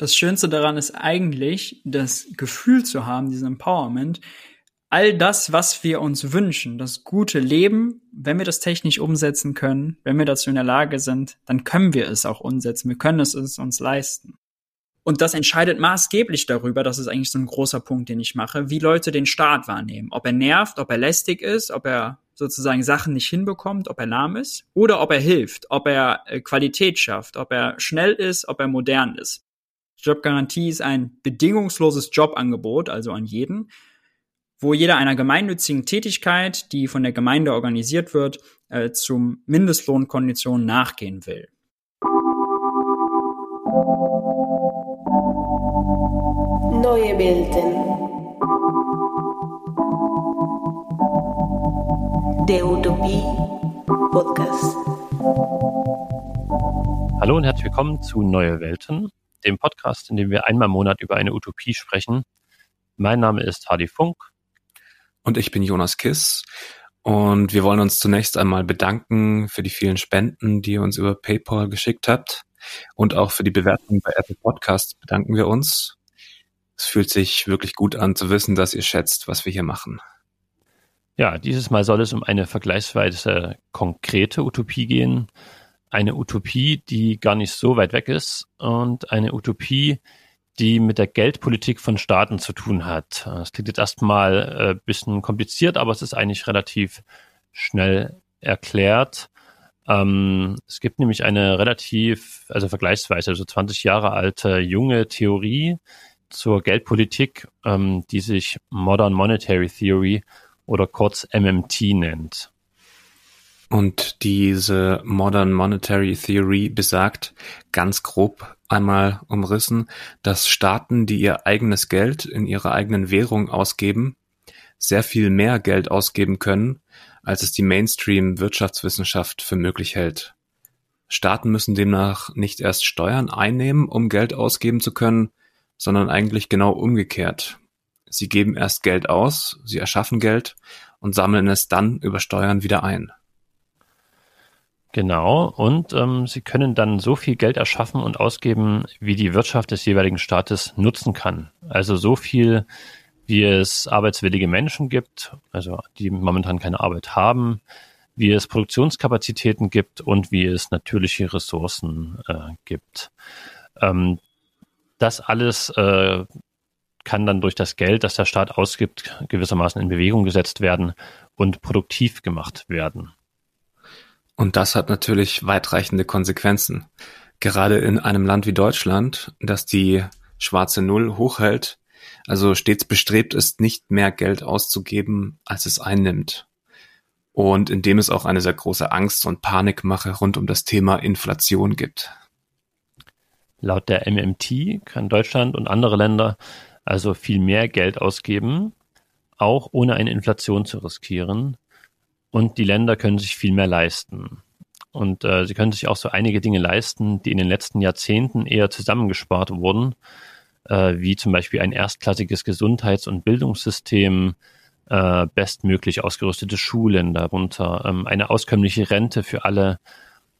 Das Schönste daran ist eigentlich, das Gefühl zu haben, diesen Empowerment, all das, was wir uns wünschen, das gute Leben, wenn wir das technisch umsetzen können, wenn wir dazu in der Lage sind, dann können wir es auch umsetzen. Wir können es uns leisten. Und das entscheidet maßgeblich darüber, das ist eigentlich so ein großer Punkt, den ich mache, wie Leute den Staat wahrnehmen. Ob er nervt, ob er lästig ist, ob er sozusagen Sachen nicht hinbekommt, ob er lahm ist oder ob er hilft, ob er äh, Qualität schafft, ob er schnell ist, ob er modern ist. Jobgarantie ist ein bedingungsloses Jobangebot, also an jeden, wo jeder einer gemeinnützigen Tätigkeit, die von der Gemeinde organisiert wird, äh, zum Mindestlohnkonditionen nachgehen will. Neue Welten. Der Utopie Podcast. Hallo und herzlich willkommen zu Neue Welten, dem Podcast, in dem wir einmal im Monat über eine Utopie sprechen. Mein Name ist Hardy Funk. Und ich bin Jonas Kiss. Und wir wollen uns zunächst einmal bedanken für die vielen Spenden, die ihr uns über PayPal geschickt habt. Und auch für die Bewertung bei Apple Podcasts bedanken wir uns. Es fühlt sich wirklich gut an zu wissen, dass ihr schätzt, was wir hier machen. Ja, dieses Mal soll es um eine vergleichsweise konkrete Utopie gehen. Eine Utopie, die gar nicht so weit weg ist und eine Utopie, die mit der Geldpolitik von Staaten zu tun hat. Das klingt jetzt erstmal ein äh, bisschen kompliziert, aber es ist eigentlich relativ schnell erklärt. Ähm, es gibt nämlich eine relativ, also vergleichsweise, also 20 Jahre alte junge Theorie zur Geldpolitik, ähm, die sich Modern Monetary Theory oder kurz MMT nennt. Und diese Modern Monetary Theory besagt, ganz grob einmal umrissen, dass Staaten, die ihr eigenes Geld in ihrer eigenen Währung ausgeben, sehr viel mehr Geld ausgeben können, als es die Mainstream-Wirtschaftswissenschaft für möglich hält. Staaten müssen demnach nicht erst Steuern einnehmen, um Geld ausgeben zu können, sondern eigentlich genau umgekehrt. Sie geben erst Geld aus, sie erschaffen Geld und sammeln es dann über Steuern wieder ein. Genau, und ähm, sie können dann so viel Geld erschaffen und ausgeben, wie die Wirtschaft des jeweiligen Staates nutzen kann. Also so viel, wie es arbeitswillige Menschen gibt, also die momentan keine Arbeit haben, wie es Produktionskapazitäten gibt und wie es natürliche Ressourcen äh, gibt. Ähm, das alles äh, kann dann durch das Geld, das der Staat ausgibt, gewissermaßen in Bewegung gesetzt werden und produktiv gemacht werden. Und das hat natürlich weitreichende Konsequenzen. Gerade in einem Land wie Deutschland, das die schwarze Null hochhält, also stets bestrebt ist, nicht mehr Geld auszugeben, als es einnimmt. Und in dem es auch eine sehr große Angst und Panikmache rund um das Thema Inflation gibt. Laut der MMT kann Deutschland und andere Länder also viel mehr Geld ausgeben, auch ohne eine Inflation zu riskieren, und die Länder können sich viel mehr leisten. Und äh, sie können sich auch so einige Dinge leisten, die in den letzten Jahrzehnten eher zusammengespart wurden, äh, wie zum Beispiel ein erstklassiges Gesundheits- und Bildungssystem, äh, bestmöglich ausgerüstete Schulen, darunter ähm, eine auskömmliche Rente für alle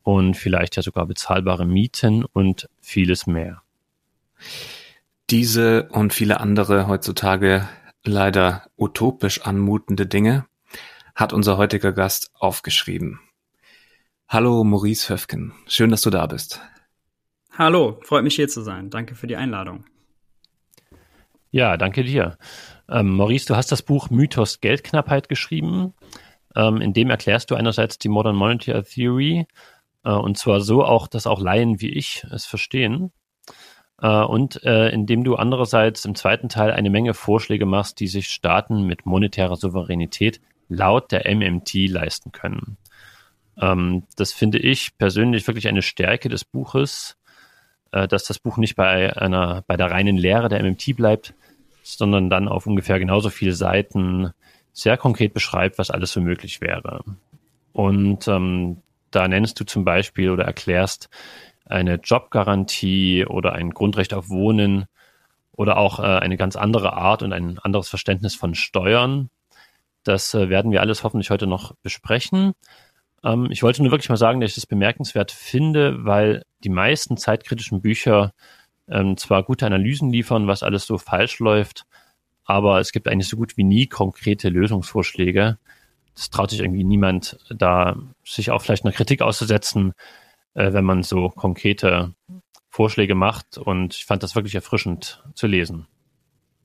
und vielleicht ja sogar bezahlbare Mieten und vieles mehr. Diese und viele andere heutzutage leider utopisch anmutende Dinge hat unser heutiger Gast aufgeschrieben. Hallo Maurice Höfken, schön, dass du da bist. Hallo, freut mich hier zu sein. Danke für die Einladung. Ja, danke dir. Ähm, Maurice, du hast das Buch Mythos Geldknappheit geschrieben. Ähm, in dem erklärst du einerseits die Modern Monetary Theory äh, und zwar so auch, dass auch Laien wie ich es verstehen. Äh, und äh, indem du andererseits im zweiten Teil eine Menge Vorschläge machst, die sich Staaten mit monetärer Souveränität laut der MMT leisten können. Ähm, das finde ich persönlich wirklich eine Stärke des Buches, äh, dass das Buch nicht bei einer, bei der reinen Lehre der MMT bleibt, sondern dann auf ungefähr genauso viele Seiten sehr konkret beschreibt, was alles so möglich wäre. Und ähm, da nennst du zum Beispiel oder erklärst eine Jobgarantie oder ein Grundrecht auf Wohnen oder auch äh, eine ganz andere Art und ein anderes Verständnis von Steuern, das äh, werden wir alles hoffentlich heute noch besprechen. Ähm, ich wollte nur wirklich mal sagen, dass ich das bemerkenswert finde, weil die meisten zeitkritischen Bücher ähm, zwar gute Analysen liefern, was alles so falsch läuft, aber es gibt eigentlich so gut wie nie konkrete Lösungsvorschläge. Es traut sich irgendwie niemand, da sich auch vielleicht einer Kritik auszusetzen, äh, wenn man so konkrete Vorschläge macht. Und ich fand das wirklich erfrischend zu lesen.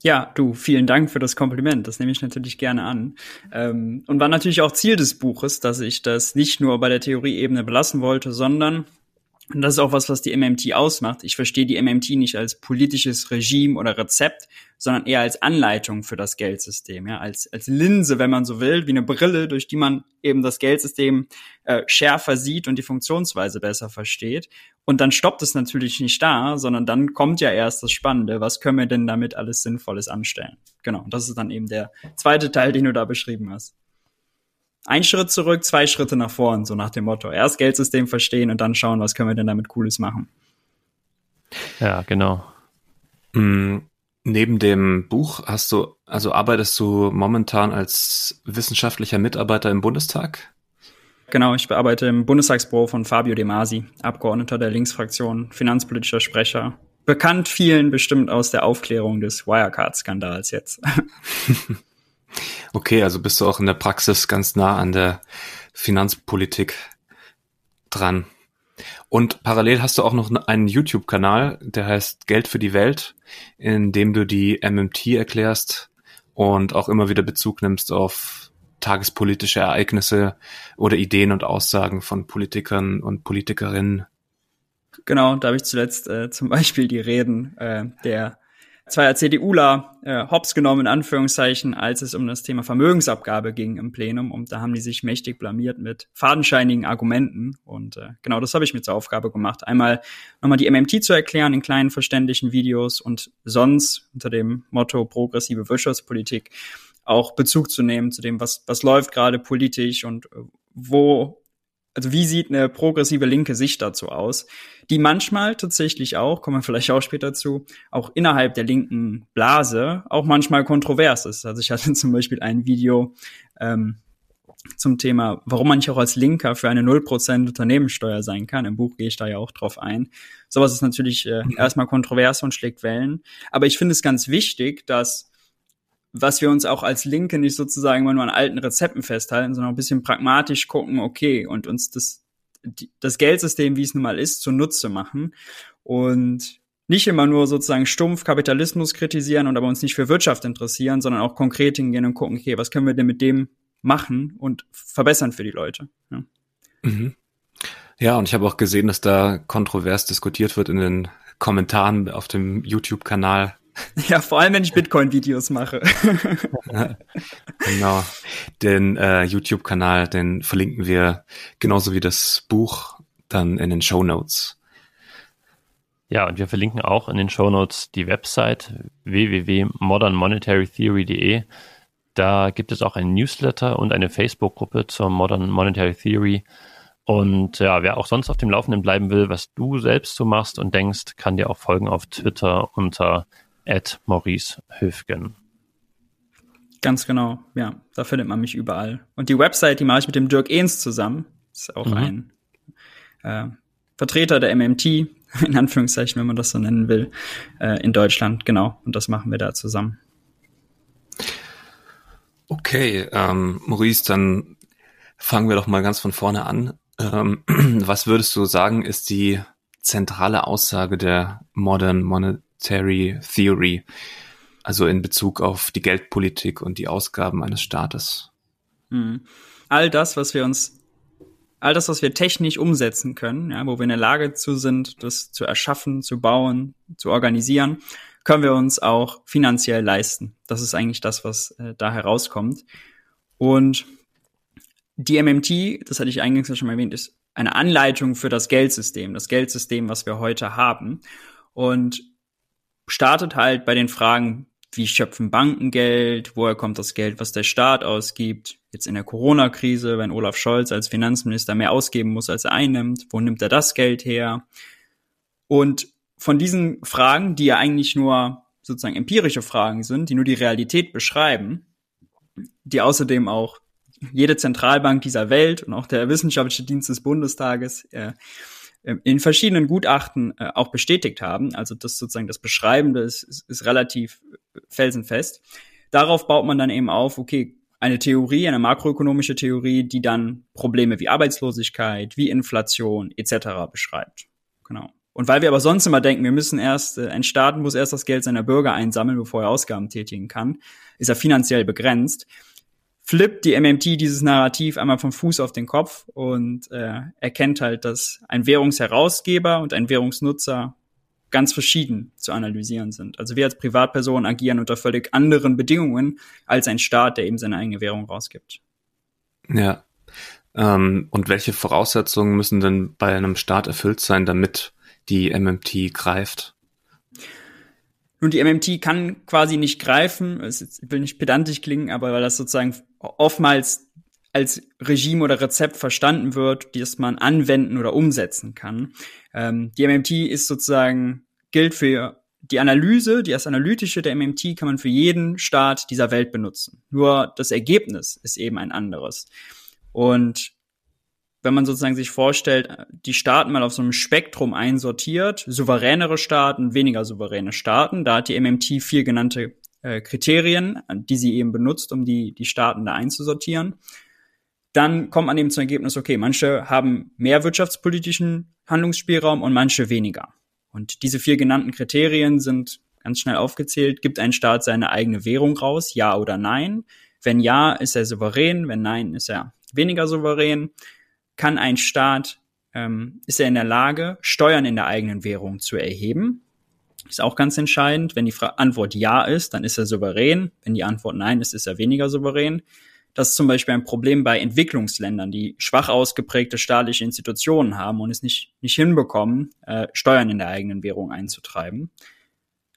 Ja, du, vielen Dank für das Kompliment. Das nehme ich natürlich gerne an. Ähm, und war natürlich auch Ziel des Buches, dass ich das nicht nur bei der Theorieebene belassen wollte, sondern und das ist auch was, was die MMT ausmacht. Ich verstehe die MMT nicht als politisches Regime oder Rezept, sondern eher als Anleitung für das Geldsystem, ja, als, als Linse, wenn man so will, wie eine Brille, durch die man eben das Geldsystem äh, schärfer sieht und die Funktionsweise besser versteht. Und dann stoppt es natürlich nicht da, sondern dann kommt ja erst das Spannende. Was können wir denn damit alles Sinnvolles anstellen? Genau. Und das ist dann eben der zweite Teil, den du da beschrieben hast ein Schritt zurück, zwei Schritte nach vorn, so nach dem Motto. Erst Geldsystem verstehen und dann schauen, was können wir denn damit Cooles machen. Ja, genau. Mhm. Neben dem Buch hast du, also arbeitest du momentan als wissenschaftlicher Mitarbeiter im Bundestag? Genau, ich bearbeite im Bundestagsbüro von Fabio De Masi, Abgeordneter der Linksfraktion, finanzpolitischer Sprecher. Bekannt vielen bestimmt aus der Aufklärung des Wirecard-Skandals jetzt. Okay, also bist du auch in der Praxis ganz nah an der Finanzpolitik dran. Und parallel hast du auch noch einen YouTube-Kanal, der heißt Geld für die Welt, in dem du die MMT erklärst und auch immer wieder Bezug nimmst auf tagespolitische Ereignisse oder Ideen und Aussagen von Politikern und Politikerinnen. Genau, da habe ich zuletzt äh, zum Beispiel die Reden äh, der zweier CDUler äh, hops genommen, in Anführungszeichen, als es um das Thema Vermögensabgabe ging im Plenum. Und da haben die sich mächtig blamiert mit fadenscheinigen Argumenten. Und äh, genau das habe ich mir zur Aufgabe gemacht. Einmal nochmal die MMT zu erklären in kleinen verständlichen Videos und sonst unter dem Motto progressive Wirtschaftspolitik auch Bezug zu nehmen zu dem, was, was läuft gerade politisch und äh, wo also wie sieht eine progressive linke Sicht dazu aus, die manchmal tatsächlich auch, kommen wir vielleicht auch später zu, auch innerhalb der linken Blase auch manchmal kontrovers ist. Also ich hatte zum Beispiel ein Video ähm, zum Thema, warum man nicht auch als Linker für eine 0% Unternehmenssteuer sein kann. Im Buch gehe ich da ja auch drauf ein. Sowas ist natürlich äh, mhm. erstmal kontrovers und schlägt Wellen. Aber ich finde es ganz wichtig, dass was wir uns auch als Linke nicht sozusagen immer nur an alten Rezepten festhalten, sondern ein bisschen pragmatisch gucken, okay, und uns das, das Geldsystem, wie es nun mal ist, zunutze machen und nicht immer nur sozusagen stumpf Kapitalismus kritisieren und aber uns nicht für Wirtschaft interessieren, sondern auch konkret hingehen und gucken, okay, was können wir denn mit dem machen und verbessern für die Leute. Ja, mhm. ja und ich habe auch gesehen, dass da kontrovers diskutiert wird in den Kommentaren auf dem YouTube-Kanal Ja, vor allem, wenn ich Bitcoin-Videos mache. genau. Den äh, YouTube-Kanal, den verlinken wir genauso wie das Buch dann in den Show Notes. Ja, und wir verlinken auch in den Show Notes die Website www.modernmonetarytheory.de. Da gibt es auch ein Newsletter und eine Facebook-Gruppe zur Modern Monetary Theory. Und ja, wer auch sonst auf dem Laufenden bleiben will, was du selbst so machst und denkst, kann dir auch folgen auf Twitter unter at Maurice Höfgen. Ganz genau, ja, da findet man mich überall. Und die Website, die mache ich mit dem Dirk Ehns zusammen. Das ist auch mhm. ein äh, Vertreter der MMT, in Anführungszeichen, wenn man das so nennen will, äh, in Deutschland, genau. Und das machen wir da zusammen. Okay, ähm, Maurice, dann fangen wir doch mal ganz von vorne an. Ähm, was würdest du sagen, ist die zentrale Aussage der Modern Monet Monetary Theory, also in Bezug auf die Geldpolitik und die Ausgaben eines Staates. Hm. All das, was wir uns, all das, was wir technisch umsetzen können, ja, wo wir in der Lage zu sind, das zu erschaffen, zu bauen, zu organisieren, können wir uns auch finanziell leisten. Das ist eigentlich das, was äh, da herauskommt. Und die MMT, das hatte ich eingangs schon mal erwähnt, ist eine Anleitung für das Geldsystem, das Geldsystem, was wir heute haben. Und startet halt bei den Fragen, wie schöpfen Banken Geld, woher kommt das Geld, was der Staat ausgibt, jetzt in der Corona-Krise, wenn Olaf Scholz als Finanzminister mehr ausgeben muss, als er einnimmt, wo nimmt er das Geld her? Und von diesen Fragen, die ja eigentlich nur sozusagen empirische Fragen sind, die nur die Realität beschreiben, die außerdem auch jede Zentralbank dieser Welt und auch der wissenschaftliche Dienst des Bundestages äh, in verschiedenen Gutachten äh, auch bestätigt haben. Also das sozusagen das Beschreibende ist, ist, ist relativ felsenfest. Darauf baut man dann eben auf, okay, eine Theorie, eine makroökonomische Theorie, die dann Probleme wie Arbeitslosigkeit, wie Inflation etc. beschreibt. Genau. Und weil wir aber sonst immer denken, wir müssen erst, äh, ein Staat muss erst das Geld seiner Bürger einsammeln, bevor er Ausgaben tätigen kann, ist er finanziell begrenzt, flippt die MMT dieses Narrativ einmal vom Fuß auf den Kopf und äh, erkennt halt, dass ein Währungsherausgeber und ein Währungsnutzer ganz verschieden zu analysieren sind. Also wir als Privatpersonen agieren unter völlig anderen Bedingungen als ein Staat, der eben seine eigene Währung rausgibt. Ja. Ähm, und welche Voraussetzungen müssen denn bei einem Staat erfüllt sein, damit die MMT greift? Nun, die MMT kann quasi nicht greifen. Es will nicht pedantisch klingen, aber weil das sozusagen oftmals als Regime oder Rezept verstanden wird, das man anwenden oder umsetzen kann. Ähm, die MMT ist sozusagen gilt für die Analyse, die das Analytische der MMT kann man für jeden Staat dieser Welt benutzen. Nur das Ergebnis ist eben ein anderes. Und wenn man sozusagen sich vorstellt, die Staaten mal auf so einem Spektrum einsortiert, souveränere Staaten, weniger souveräne Staaten, da hat die MMT vier genannte äh, Kriterien, die sie eben benutzt, um die, die Staaten da einzusortieren. Dann kommt man eben zum Ergebnis, okay, manche haben mehr wirtschaftspolitischen Handlungsspielraum und manche weniger. Und diese vier genannten Kriterien sind ganz schnell aufgezählt. Gibt ein Staat seine eigene Währung raus? Ja oder nein? Wenn ja, ist er souverän. Wenn nein, ist er weniger souverän. Kann ein Staat, ähm, ist er in der Lage, Steuern in der eigenen Währung zu erheben? Ist auch ganz entscheidend. Wenn die Antwort ja ist, dann ist er souverän. Wenn die Antwort nein ist, ist er weniger souverän. Das ist zum Beispiel ein Problem bei Entwicklungsländern, die schwach ausgeprägte staatliche Institutionen haben und es nicht, nicht hinbekommen, äh, Steuern in der eigenen Währung einzutreiben.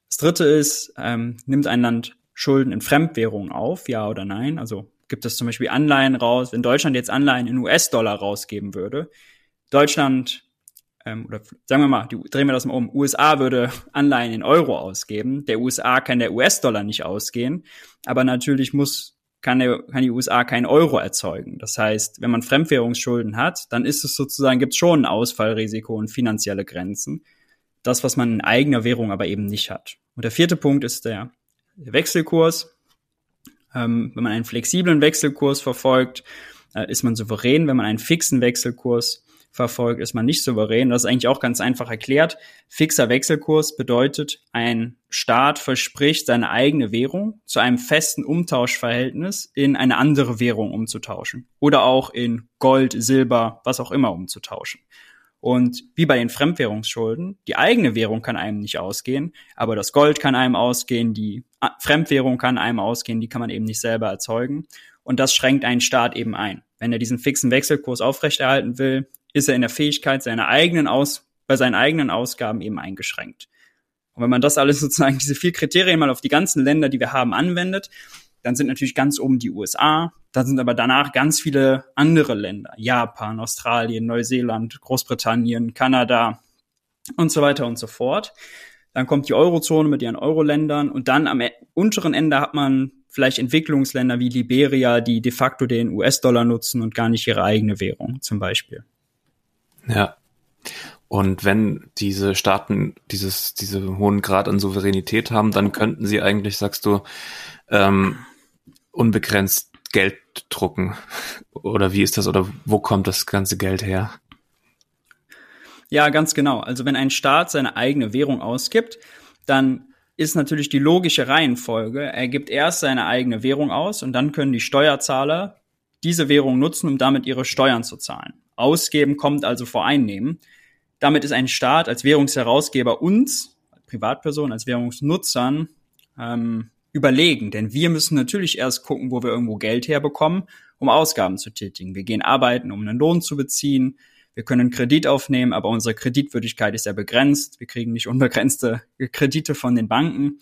Das dritte ist, ähm, nimmt ein Land Schulden in Fremdwährungen auf, ja oder nein? Also gibt es zum Beispiel Anleihen raus, wenn Deutschland jetzt Anleihen in US-Dollar rausgeben würde, Deutschland ähm, oder sagen wir mal, die, drehen wir das mal um, USA würde Anleihen in Euro ausgeben, der USA kann der US-Dollar nicht ausgehen, aber natürlich muss kann, der, kann die USA keinen Euro erzeugen. Das heißt, wenn man Fremdwährungsschulden hat, dann ist es sozusagen, gibt es schon ein Ausfallrisiko und finanzielle Grenzen. Das, was man in eigener Währung aber eben nicht hat. Und der vierte Punkt ist der, der Wechselkurs. Ähm, wenn man einen flexiblen Wechselkurs verfolgt, äh, ist man souverän. Wenn man einen fixen Wechselkurs verfolgt, ist man nicht souverän. Das ist eigentlich auch ganz einfach erklärt. Fixer Wechselkurs bedeutet, ein Staat verspricht, seine eigene Währung zu einem festen Umtauschverhältnis in eine andere Währung umzutauschen. Oder auch in Gold, Silber, was auch immer umzutauschen. Und wie bei den Fremdwährungsschulden, die eigene Währung kann einem nicht ausgehen, aber das Gold kann einem ausgehen, die Fremdwährung kann einem ausgehen, die kann man eben nicht selber erzeugen. Und das schränkt einen Staat eben ein. Wenn er diesen fixen Wechselkurs aufrechterhalten will, ist er in der Fähigkeit seiner eigenen Aus, bei seinen eigenen Ausgaben eben eingeschränkt. Und wenn man das alles sozusagen, diese vier Kriterien mal auf die ganzen Länder, die wir haben, anwendet, dann sind natürlich ganz oben die USA, dann sind aber danach ganz viele andere Länder, Japan, Australien, Neuseeland, Großbritannien, Kanada und so weiter und so fort. Dann kommt die Eurozone mit ihren Euro-Ländern und dann am e-, unteren Ende hat man vielleicht Entwicklungsländer wie Liberia, die de facto den US-Dollar nutzen und gar nicht ihre eigene Währung zum Beispiel. Ja. Und wenn diese Staaten dieses, diese hohen Grad an Souveränität haben, dann könnten sie eigentlich, sagst du, ähm, unbegrenzt Geld drucken. Oder wie ist das? Oder wo kommt das ganze Geld her? Ja, ganz genau. Also wenn ein Staat seine eigene Währung ausgibt, dann ist natürlich die logische Reihenfolge. Er gibt erst seine eigene Währung aus und dann können die Steuerzahler diese Währung nutzen, um damit ihre Steuern zu zahlen. Ausgeben kommt also vor Einnehmen. Damit ist ein Staat als Währungsherausgeber uns, als Privatpersonen, als Währungsnutzern ähm, überlegen. Denn wir müssen natürlich erst gucken, wo wir irgendwo Geld herbekommen, um Ausgaben zu tätigen. Wir gehen arbeiten, um einen Lohn zu beziehen. Wir können Kredit aufnehmen, aber unsere Kreditwürdigkeit ist ja begrenzt. Wir kriegen nicht unbegrenzte Kredite von den Banken.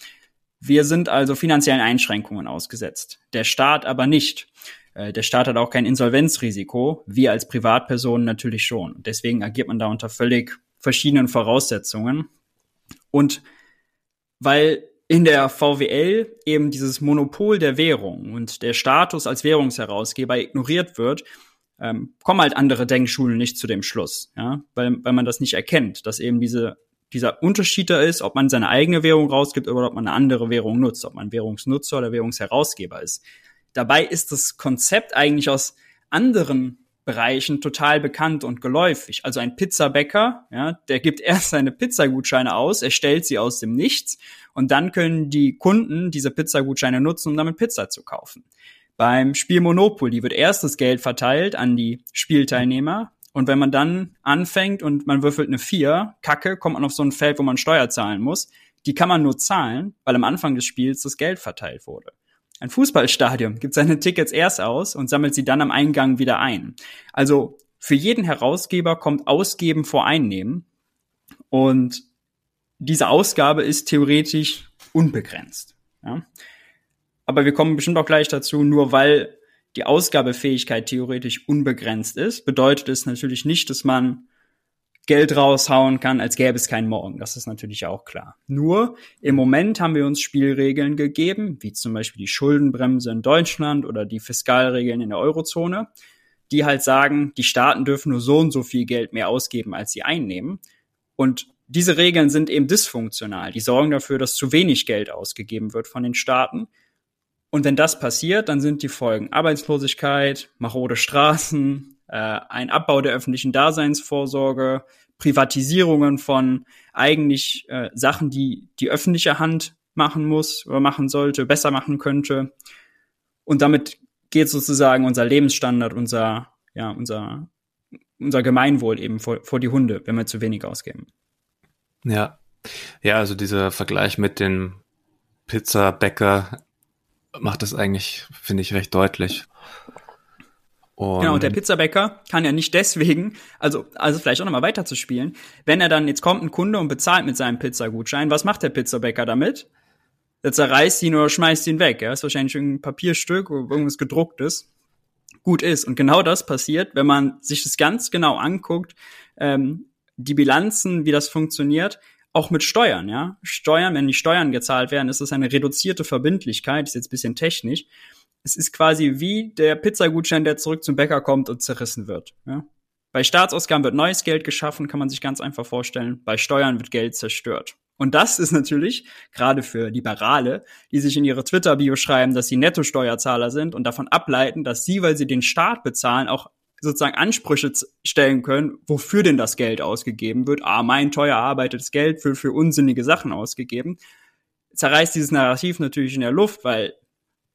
Wir sind also finanziellen Einschränkungen ausgesetzt. Der Staat aber nicht. Äh, der Staat hat auch kein Insolvenzrisiko, wir als Privatpersonen natürlich schon. Deswegen agiert man da unter völlig verschiedenen Voraussetzungen. Und weil in der VWL eben dieses Monopol der Währung und der Status als Währungsherausgeber ignoriert wird, ähm, kommen halt andere Denkschulen nicht zu dem Schluss, ja, weil, weil man das nicht erkennt, dass eben diese, dieser Unterschied da ist, ob man seine eigene Währung rausgibt oder ob man eine andere Währung nutzt, ob man Währungsnutzer oder Währungsherausgeber ist. Dabei ist das Konzept eigentlich aus anderen Bereichen total bekannt und geläufig. Also ein Pizzabäcker, ja, der gibt erst seine Pizzagutscheine aus, er stellt sie aus dem Nichts und dann können die Kunden diese Pizzagutscheine nutzen, um damit Pizza zu kaufen. Beim Spiel Monopoly wird erst das Geld verteilt an die Spielteilnehmer. Und wenn man dann anfängt und man würfelt eine vier, Kacke, kommt man auf so ein Feld, wo man Steuer zahlen muss. Die kann man nur zahlen, weil am Anfang des Spiels das Geld verteilt wurde. Ein Fußballstadion gibt seine Tickets erst aus und sammelt sie dann am Eingang wieder ein. Also für jeden Herausgeber kommt Ausgeben vor Einnehmen. Und diese Ausgabe ist theoretisch unbegrenzt. Ja? Aber wir kommen bestimmt auch gleich dazu, nur weil die Ausgabefähigkeit theoretisch unbegrenzt ist, bedeutet es natürlich nicht, dass man Geld raushauen kann, als gäbe es keinen Morgen. Das ist natürlich auch klar. Nur im Moment haben wir uns Spielregeln gegeben, wie zum Beispiel die Schuldenbremse in Deutschland oder die Fiskalregeln in der Eurozone, die halt sagen, die Staaten dürfen nur so und so viel Geld mehr ausgeben, als sie einnehmen. Und diese Regeln sind eben dysfunktional. Die sorgen dafür, dass zu wenig Geld ausgegeben wird von den Staaten und wenn das passiert, dann sind die Folgen Arbeitslosigkeit, marode Straßen, äh, ein Abbau der öffentlichen Daseinsvorsorge, Privatisierungen von eigentlich äh, Sachen, die die öffentliche Hand machen muss oder machen sollte, besser machen könnte. Und damit geht sozusagen unser Lebensstandard, unser, ja, unser, unser Gemeinwohl eben vor, vor die Hunde, wenn wir zu wenig ausgeben. Ja. Ja, also dieser Vergleich mit dem Pizzabäcker macht das eigentlich, finde ich, recht deutlich. Und genau, und der Pizzabäcker kann ja nicht deswegen, also, also vielleicht auch nochmal weiterzuspielen, wenn er dann, jetzt kommt ein Kunde und bezahlt mit seinem Pizzagutschein, was macht der Pizzabäcker damit? Er zerreißt ihn oder schmeißt ihn weg, ja, ist wahrscheinlich irgendein Papierstück oder irgendwas gedrucktes. Gut ist. Und genau das passiert, wenn man sich das ganz genau anguckt, ähm, die Bilanzen, wie das funktioniert, auch mit Steuern, ja. Steuern, wenn die Steuern gezahlt werden, ist es eine reduzierte Verbindlichkeit, ist jetzt bisschen technisch. Es ist quasi wie der Pizzagutschein, der zurück zum Bäcker kommt und zerrissen wird. Ja? Bei Staatsausgaben wird neues Geld geschaffen, kann man sich ganz einfach vorstellen. Bei Steuern wird Geld zerstört. Und das ist natürlich gerade für Liberale, die sich in ihre Twitter-Bio schreiben, dass sie Nettosteuerzahler sind und davon ableiten, dass sie, weil sie den Staat bezahlen, auch sozusagen Ansprüche stellen können, wofür denn das Geld ausgegeben wird. Ah, mein teuer erarbeitetes Geld für, für unsinnige Sachen ausgegeben. Zerreißt dieses Narrativ natürlich in der Luft, weil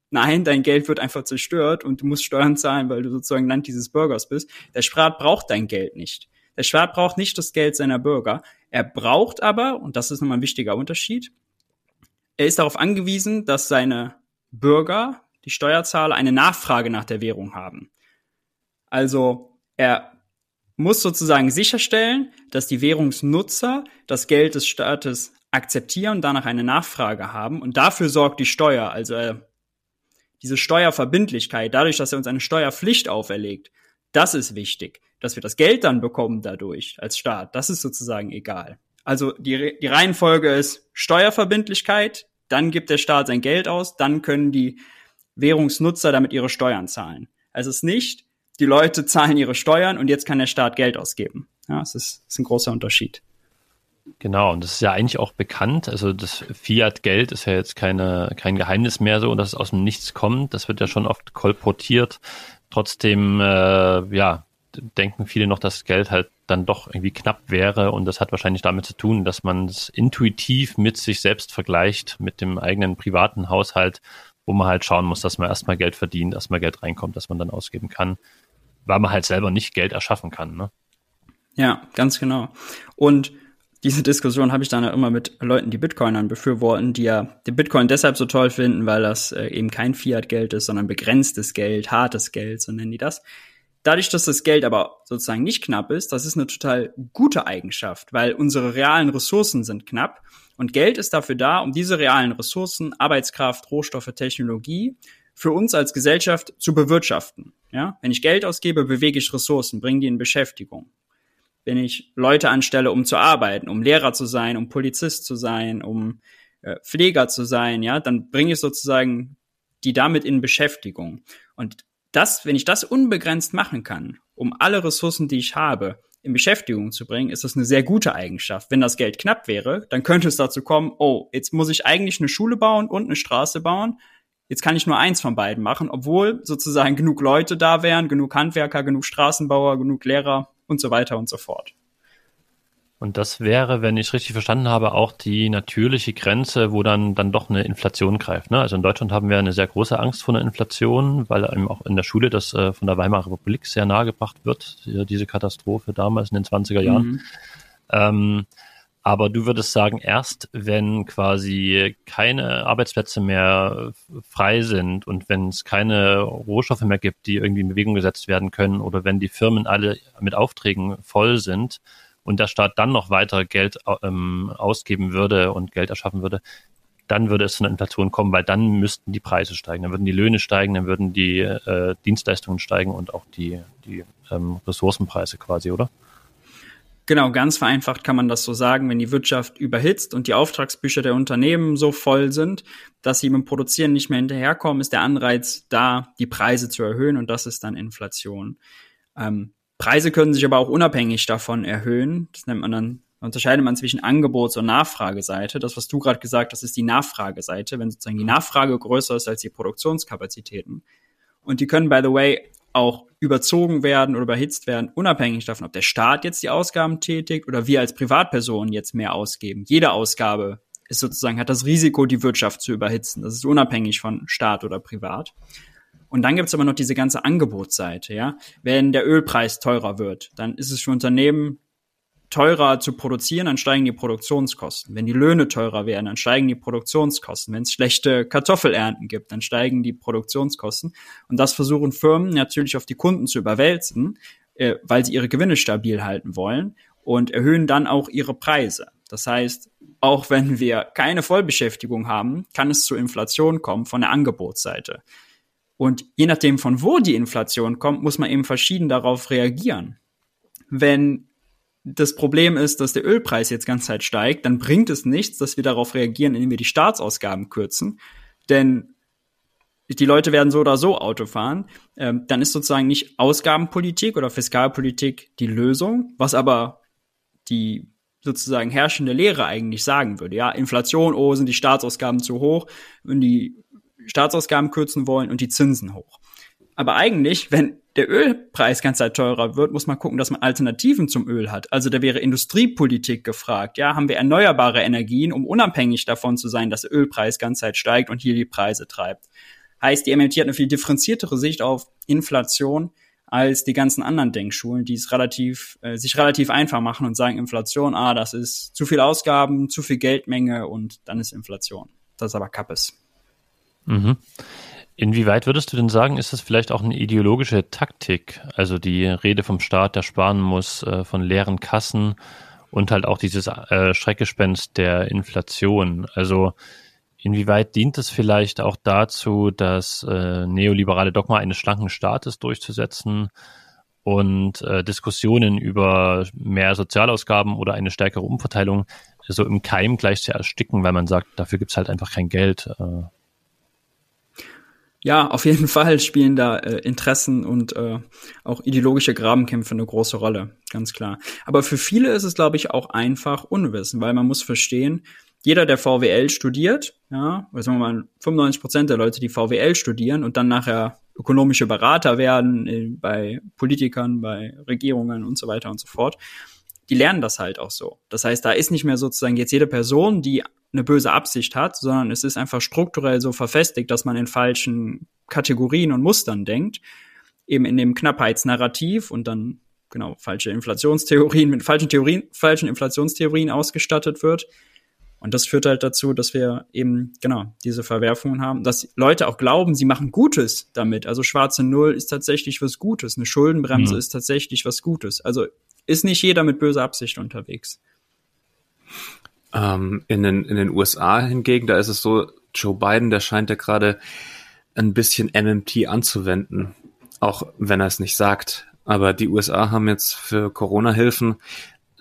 nein, dein Geld wird einfach zerstört und du musst Steuern zahlen, weil du sozusagen Land dieses Bürgers bist. Der Staat braucht dein Geld nicht. Der Staat braucht nicht das Geld seiner Bürger. Er braucht aber, und das ist nochmal ein wichtiger Unterschied, er ist darauf angewiesen, dass seine Bürger, die Steuerzahler, eine Nachfrage nach der Währung haben. Also er muss sozusagen sicherstellen, dass die Währungsnutzer das Geld des Staates akzeptieren und danach eine Nachfrage haben. Und dafür sorgt die Steuer, also äh, diese Steuerverbindlichkeit, dadurch, dass er uns eine Steuerpflicht auferlegt, das ist wichtig. Dass wir das Geld dann bekommen dadurch als Staat, das ist sozusagen egal. Also die, die Reihenfolge ist Steuerverbindlichkeit, dann gibt der Staat sein Geld aus, dann können die Währungsnutzer damit ihre Steuern zahlen. Es ist nicht, die Leute zahlen ihre Steuern und jetzt kann der Staat Geld ausgeben. Ja, das ist, das ist ein großer Unterschied. Genau, und das ist ja eigentlich auch bekannt. Also das Fiat-Geld ist ja jetzt keine, kein Geheimnis mehr so, dass es aus dem Nichts kommt. Das wird ja schon oft kolportiert. Trotzdem, äh, ja, denken viele noch, dass Geld halt dann doch irgendwie knapp wäre. Und das hat wahrscheinlich damit zu tun, dass man es intuitiv mit sich selbst vergleicht, mit dem eigenen privaten Haushalt, wo man halt schauen muss, dass man erstmal Geld verdient, erstmal Geld reinkommt, dass man dann ausgeben kann weil man halt selber nicht Geld erschaffen kann. Ne? Ja, ganz genau. Und diese Diskussion habe ich dann auch immer mit Leuten, die Bitcoinern befürworten, die ja den Bitcoin deshalb so toll finden, weil das äh, eben kein Fiat-Geld ist, sondern begrenztes Geld, hartes Geld, so nennen die das. Dadurch, dass das Geld aber sozusagen nicht knapp ist, das ist eine total gute Eigenschaft, weil unsere realen Ressourcen sind knapp und Geld ist dafür da, um diese realen Ressourcen, Arbeitskraft, Rohstoffe, Technologie für uns als Gesellschaft zu bewirtschaften. Ja, wenn ich Geld ausgebe, bewege ich Ressourcen, bringe die in Beschäftigung. Wenn ich Leute anstelle, um zu arbeiten, um Lehrer zu sein, um Polizist zu sein, um äh, Pfleger zu sein, ja, dann bringe ich sozusagen die damit in Beschäftigung. Und das, wenn ich das unbegrenzt machen kann, um alle Ressourcen, die ich habe, in Beschäftigung zu bringen, ist das eine sehr gute Eigenschaft. Wenn das Geld knapp wäre, dann könnte es dazu kommen, oh, jetzt muss ich eigentlich eine Schule bauen und eine Straße bauen. Jetzt kann ich nur eins von beiden machen, obwohl sozusagen genug Leute da wären, genug Handwerker, genug Straßenbauer, genug Lehrer und so weiter und so fort. Und das wäre, wenn ich richtig verstanden habe, auch die natürliche Grenze, wo dann, dann doch eine Inflation greift. Ne? Also in Deutschland haben wir eine sehr große Angst vor einer Inflation, weil eben auch in der Schule das äh, von der Weimarer Republik sehr nahegebracht wird, diese Katastrophe damals in den 20er Jahren. Mhm. Ähm, aber du würdest sagen, erst wenn quasi keine Arbeitsplätze mehr frei sind und wenn es keine Rohstoffe mehr gibt, die irgendwie in Bewegung gesetzt werden können oder wenn die Firmen alle mit Aufträgen voll sind, und der Staat dann noch weiter Geld ähm, ausgeben würde und Geld erschaffen würde, dann würde es zu einer Inflation kommen, weil dann müssten die Preise steigen, dann würden die Löhne steigen, dann würden die äh, Dienstleistungen steigen und auch die, die ähm, Ressourcenpreise quasi, oder? Genau, ganz vereinfacht kann man das so sagen, wenn die Wirtschaft überhitzt und die Auftragsbücher der Unternehmen so voll sind, dass sie dem Produzieren nicht mehr hinterherkommen, ist der Anreiz da, die Preise zu erhöhen und das ist dann Inflation. Ähm, Preise können sich aber auch unabhängig davon erhöhen. Das nennt man dann, unterscheidet man zwischen Angebots- und Nachfrageseite. Das, was du gerade gesagt hast, ist die Nachfrageseite, wenn sozusagen die Nachfrage größer ist als die Produktionskapazitäten. Und die können, by the way, auch überzogen werden oder überhitzt werden, unabhängig davon, ob der Staat jetzt die Ausgaben tätigt oder wir als Privatpersonen jetzt mehr ausgeben. Jede Ausgabe ist sozusagen, hat das Risiko, die Wirtschaft zu überhitzen. Das ist unabhängig von Staat oder Privat. Und dann gibt's aber noch diese ganze Angebotsseite, ja. Wenn der Ölpreis teurer wird, dann ist es für Unternehmen teurer zu produzieren, dann steigen die Produktionskosten. Wenn die Löhne teurer werden, dann steigen die Produktionskosten. Wenn es schlechte Kartoffelernten gibt, dann steigen die Produktionskosten. Und das versuchen Firmen natürlich auf die Kunden zu überwälzen, äh, weil sie ihre Gewinne stabil halten wollen und erhöhen dann auch ihre Preise. Das heißt, auch wenn wir keine Vollbeschäftigung haben, kann es zu Inflation kommen von der Angebotsseite. Und je nachdem, von wo die Inflation kommt, muss man eben verschieden darauf reagieren. Wenn das Problem ist, dass der Ölpreis jetzt ganz Zeit steigt, dann bringt es nichts, dass wir darauf reagieren, indem wir die Staatsausgaben kürzen. Denn die Leute werden so oder so Auto fahren. Ähm, dann ist sozusagen nicht Ausgabenpolitik oder Fiskalpolitik die Lösung, was aber die sozusagen herrschende Lehre eigentlich sagen würde. Ja, Inflation, oh, sind die Staatsausgaben zu hoch, wenn die Staatsausgaben kürzen wollen und die Zinsen hoch. Aber eigentlich, wenn der Ölpreis ganz Zeit teurer wird, muss man gucken, dass man Alternativen zum Öl hat. Also da wäre Industriepolitik gefragt. Ja, haben wir erneuerbare Energien, um unabhängig davon zu sein, dass der Ölpreis ganz Zeit steigt und hier die Preise treibt. Heißt, die MMT hat eine viel differenziertere Sicht auf Inflation als die ganzen anderen Denkschulen, die es relativ, äh, sich relativ einfach machen und sagen Inflation, ah, das ist zu viel Ausgaben, zu viel Geldmenge und dann ist Inflation. Das ist aber Kappes. Mhm. Inwieweit würdest du denn sagen, ist das vielleicht auch eine ideologische Taktik? Also die Rede vom Staat, der sparen muss, äh, von leeren Kassen und halt auch dieses äh, Schreckgespenst der Inflation. Also inwieweit dient es vielleicht auch dazu, das äh, neoliberale Dogma eines schlanken Staates durchzusetzen und äh, Diskussionen über mehr Sozialausgaben oder eine stärkere Umverteilung so im Keim gleich zu ersticken, weil man sagt, dafür gibt's halt einfach kein Geld. Äh, ja, auf jeden Fall spielen da äh, Interessen und äh, auch ideologische Grabenkämpfe eine große Rolle, ganz klar. Aber für viele ist es, glaube ich, auch einfach Unwissen, weil man muss verstehen, jeder, der VWL studiert, ja, also sagen wir mal 95 Prozent der Leute, die VWL studieren und dann nachher ökonomische Berater werden äh, bei Politikern, bei Regierungen und so weiter und so fort, die lernen das halt auch so. Das heißt, da ist nicht mehr sozusagen jetzt jede Person, die eine böse Absicht hat, sondern es ist einfach strukturell so verfestigt, dass man in falschen Kategorien und Mustern denkt, eben in dem Knappheitsnarrativ und dann genau falsche Inflationstheorien mit falschen Theorien, falschen Inflationstheorien ausgestattet wird. Und das führt halt dazu, dass wir eben genau diese Verwerfungen haben, dass Leute auch glauben, sie machen Gutes damit. Also schwarze Null ist tatsächlich was Gutes, eine Schuldenbremse mhm. ist tatsächlich was Gutes. Also ist nicht jeder mit böser Absicht unterwegs. Ähm, in, den, in den USA hingegen, da ist es so, Joe Biden, der scheint ja gerade ein bisschen MMT anzuwenden, auch wenn er es nicht sagt. Aber die USA haben jetzt für Corona-Hilfen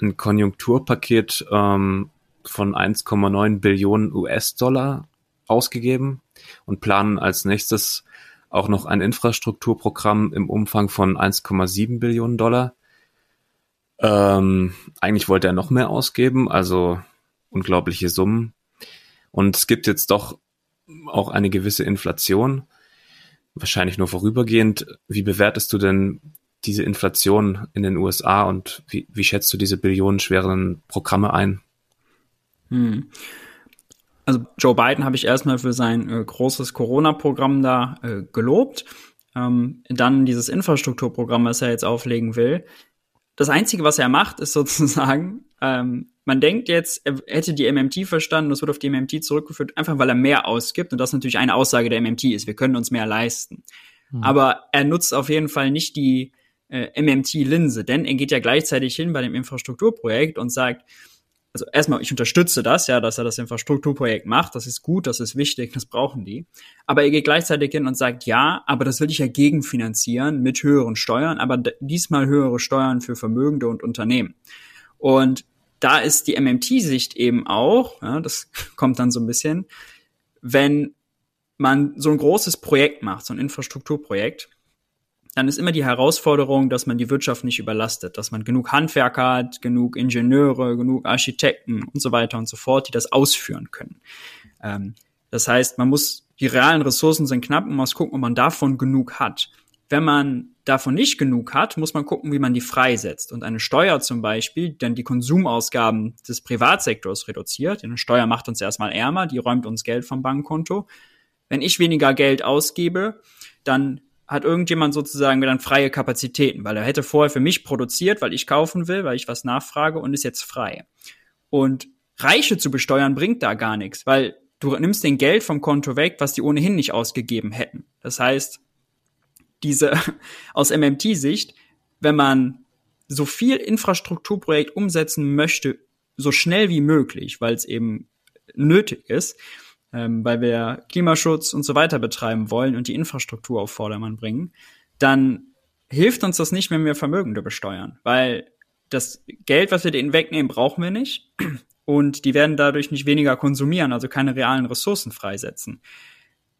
ein Konjunkturpaket ähm, von 1,9 Billionen US-Dollar ausgegeben und planen als nächstes auch noch ein Infrastrukturprogramm im Umfang von 1,7 Billionen Dollar. Ähm, eigentlich wollte er noch mehr ausgeben, also unglaubliche Summen. Und es gibt jetzt doch auch eine gewisse Inflation, wahrscheinlich nur vorübergehend. Wie bewertest du denn diese Inflation in den USA und wie, wie schätzt du diese billionenschweren Programme ein? Hm. Also Joe Biden habe ich erstmal für sein äh, großes Corona-Programm da äh, gelobt. Ähm, dann dieses Infrastrukturprogramm, was er jetzt auflegen will. Das Einzige, was er macht, ist sozusagen, ähm, man denkt jetzt, er hätte die MMT verstanden, das wird auf die MMT zurückgeführt, einfach weil er mehr ausgibt. Und das natürlich eine Aussage der MMT ist, wir können uns mehr leisten. Mhm. Aber er nutzt auf jeden Fall nicht die äh, MMT-Linse, denn er geht ja gleichzeitig hin bei dem Infrastrukturprojekt und sagt, also erstmal, ich unterstütze das, ja, dass er das Infrastrukturprojekt macht. Das ist gut, das ist wichtig, das brauchen die. Aber er geht gleichzeitig hin und sagt, ja, aber das will ich ja gegenfinanzieren mit höheren Steuern, aber diesmal höhere Steuern für Vermögende und Unternehmen. Und da ist die MMT-Sicht eben auch, ja, das kommt dann so ein bisschen, wenn man so ein großes Projekt macht, so ein Infrastrukturprojekt, dann ist immer die Herausforderung, dass man die Wirtschaft nicht überlastet, dass man genug Handwerker hat, genug Ingenieure, genug Architekten und so weiter und so fort, die das ausführen können. Ähm, das heißt, man muss, die realen Ressourcen sind knapp, man muss gucken, ob man davon genug hat. Wenn man davon nicht genug hat, muss man gucken, wie man die freisetzt. Und eine Steuer zum Beispiel, die dann die Konsumausgaben des Privatsektors reduziert. Eine Steuer macht uns erstmal ärmer, die räumt uns Geld vom Bankkonto. Wenn ich weniger Geld ausgebe, dann hat irgendjemand sozusagen dann freie Kapazitäten, weil er hätte vorher für mich produziert, weil ich kaufen will, weil ich was nachfrage und ist jetzt frei. Und Reiche zu besteuern bringt da gar nichts, weil du nimmst den Geld vom Konto weg, was die ohnehin nicht ausgegeben hätten. Das heißt, diese aus MMT-Sicht, wenn man so viel Infrastrukturprojekt umsetzen möchte, so schnell wie möglich, weil es eben nötig ist, ähm, weil wir Klimaschutz und so weiter betreiben wollen und die Infrastruktur auf Vordermann bringen, dann hilft uns das nicht, wenn wir Vermögende besteuern, weil das Geld, was wir denen wegnehmen, brauchen wir nicht und die werden dadurch nicht weniger konsumieren, also keine realen Ressourcen freisetzen.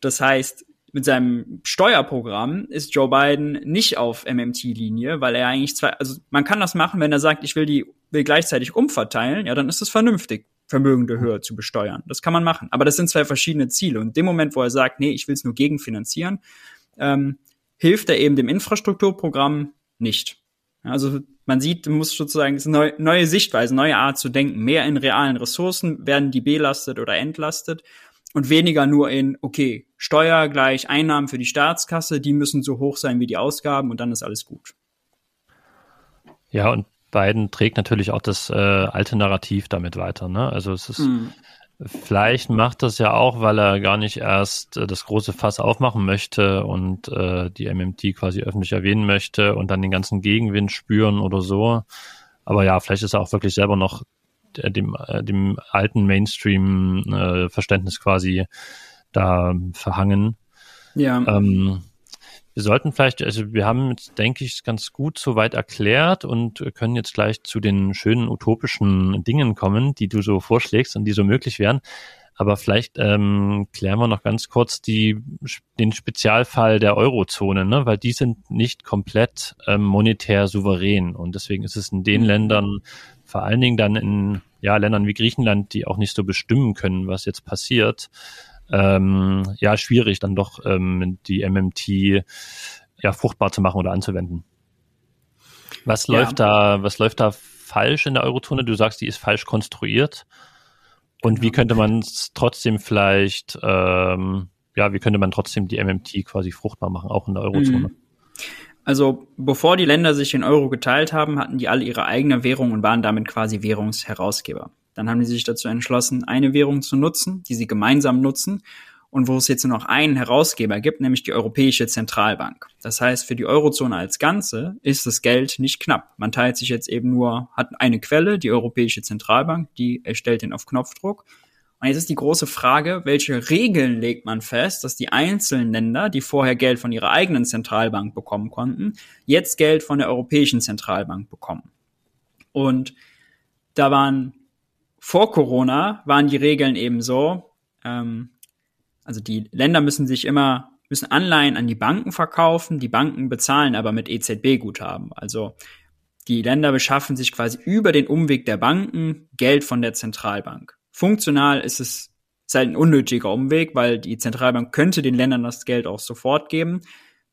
Das heißt, mit seinem Steuerprogramm ist Joe Biden nicht auf MMT-Linie, weil er eigentlich zwei, also man kann das machen, wenn er sagt, ich will die, will gleichzeitig umverteilen, ja, dann ist das vernünftig. Vermögende höher zu besteuern. Das kann man machen. Aber das sind zwei verschiedene Ziele. Und in dem Moment, wo er sagt, nee, ich will es nur gegenfinanzieren, ähm, hilft er eben dem Infrastrukturprogramm nicht. Also man sieht, man muss sozusagen es neu, neue Sichtweise, neue Art zu denken. Mehr in realen Ressourcen werden die belastet oder entlastet und weniger nur in, okay, Steuer gleich Einnahmen für die Staatskasse, die müssen so hoch sein wie die Ausgaben und dann ist alles gut. Ja, und Biden trägt natürlich auch das äh, alte Narrativ damit weiter. Ne? Also es ist mhm. vielleicht macht das ja auch, weil er gar nicht erst äh, das große Fass aufmachen möchte und äh, die MMT quasi öffentlich erwähnen möchte und dann den ganzen Gegenwind spüren oder so. Aber ja, vielleicht ist er auch wirklich selber noch dem, äh, dem alten Mainstream-Verständnis äh, quasi da verhangen. Ja. Ähm, wir sollten vielleicht, also wir haben jetzt, denke ich, ganz gut soweit erklärt und können jetzt gleich zu den schönen utopischen Dingen kommen, die du so vorschlägst und die so möglich wären. Aber vielleicht ähm, klären wir noch ganz kurz die, den Spezialfall der Eurozone, ne? weil die sind nicht komplett ähm, monetär souverän. Und deswegen ist es in den mhm. Ländern, vor allen Dingen dann in ja, Ländern wie Griechenland, die auch nicht so bestimmen können, was jetzt passiert, ähm, ja schwierig, dann doch ähm, die MMT ja fruchtbar zu machen oder anzuwenden. Was ja. läuft da, was läuft da falsch in der Eurozone? Du sagst, die ist falsch konstruiert. Und wie könnte man es trotzdem vielleicht, ähm, ja, wie könnte man trotzdem die MMT quasi fruchtbar machen, auch in der Eurozone? Mhm. Also bevor die Länder sich den Euro geteilt haben, hatten die alle ihre eigene Währung und waren damit quasi Währungsherausgeber. Dann haben die sich dazu entschlossen, eine Währung zu nutzen, die sie gemeinsam nutzen und wo es jetzt nur noch einen Herausgeber gibt, nämlich die Europäische Zentralbank. Das heißt, für die Eurozone als Ganze ist das Geld nicht knapp. Man teilt sich jetzt eben nur, hat eine Quelle, die Europäische Zentralbank, die erstellt den auf Knopfdruck. Und jetzt ist die große Frage, welche Regeln legt man fest, dass die einzelnen Länder, die vorher Geld von ihrer eigenen Zentralbank bekommen konnten, jetzt Geld von der Europäischen Zentralbank bekommen. Und da waren vor Corona waren die Regeln eben so, ähm, also die Länder müssen sich immer müssen Anleihen an die Banken verkaufen, die Banken bezahlen aber mit EZB-Guthaben. Also die Länder beschaffen sich quasi über den Umweg der Banken Geld von der Zentralbank. Funktional ist es ist halt ein unnötiger Umweg, weil die Zentralbank könnte den Ländern das Geld auch sofort geben.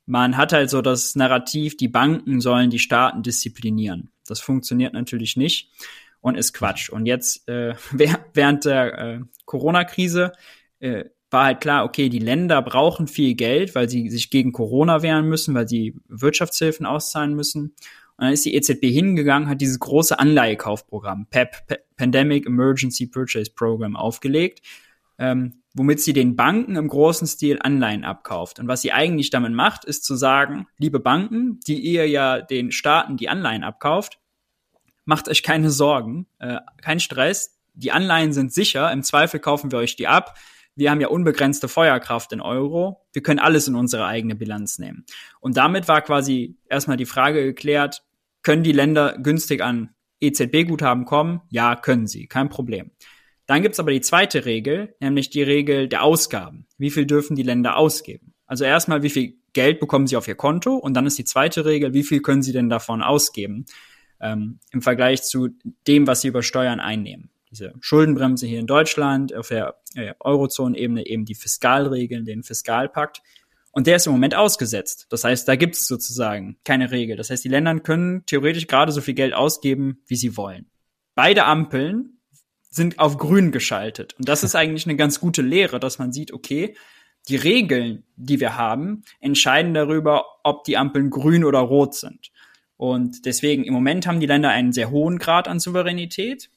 Man hat halt so das Narrativ, die Banken sollen die Staaten disziplinieren. Das funktioniert natürlich nicht und ist Quatsch. Und jetzt äh, während der äh, Corona-Krise äh, war halt klar, okay, die Länder brauchen viel Geld, weil sie sich gegen Corona wehren müssen, weil sie Wirtschaftshilfen auszahlen müssen. Und dann ist die EZB hingegangen, hat dieses große Anleihekaufprogramm, PEP, P Pandemic Emergency Purchase Program, aufgelegt, ähm, womit sie den Banken im großen Stil Anleihen abkauft. Und was sie eigentlich damit macht, ist zu sagen, liebe Banken, die ihr ja den Staaten die Anleihen abkauft, macht euch keine Sorgen, äh, kein Stress, die Anleihen sind sicher, im Zweifel kaufen wir euch die ab wir haben ja unbegrenzte Feuerkraft in Euro. Wir können alles in unsere eigene Bilanz nehmen. Und damit war quasi erstmal die Frage geklärt, können die Länder günstig an EZB-Guthaben kommen? Ja, können sie, kein Problem. Dann gibt's aber die zweite Regel, nämlich die Regel der Ausgaben. Wie viel dürfen die Länder ausgeben? Also erstmal, wie viel Geld bekommen sie auf ihr Konto? Und dann ist die zweite Regel, wie viel können sie denn davon ausgeben? Ähm, Im Vergleich zu dem, was sie über Steuern einnehmen diese Schuldenbremse hier in Deutschland, auf der äh, Eurozone-Ebene eben die Fiskalregeln, den Fiskalpakt. Und der ist im Moment ausgesetzt. Das heißt, da gibt es sozusagen keine Regel. Das heißt, die Länder können theoretisch gerade so viel Geld ausgeben, wie sie wollen. Beide Ampeln sind auf grün geschaltet. Und das ist eigentlich eine ganz gute Lehre, dass man sieht, okay, die Regeln, die wir haben, entscheiden darüber, ob die Ampeln grün oder rot sind. Und deswegen im Moment haben die Länder einen sehr hohen Grad an Souveränität.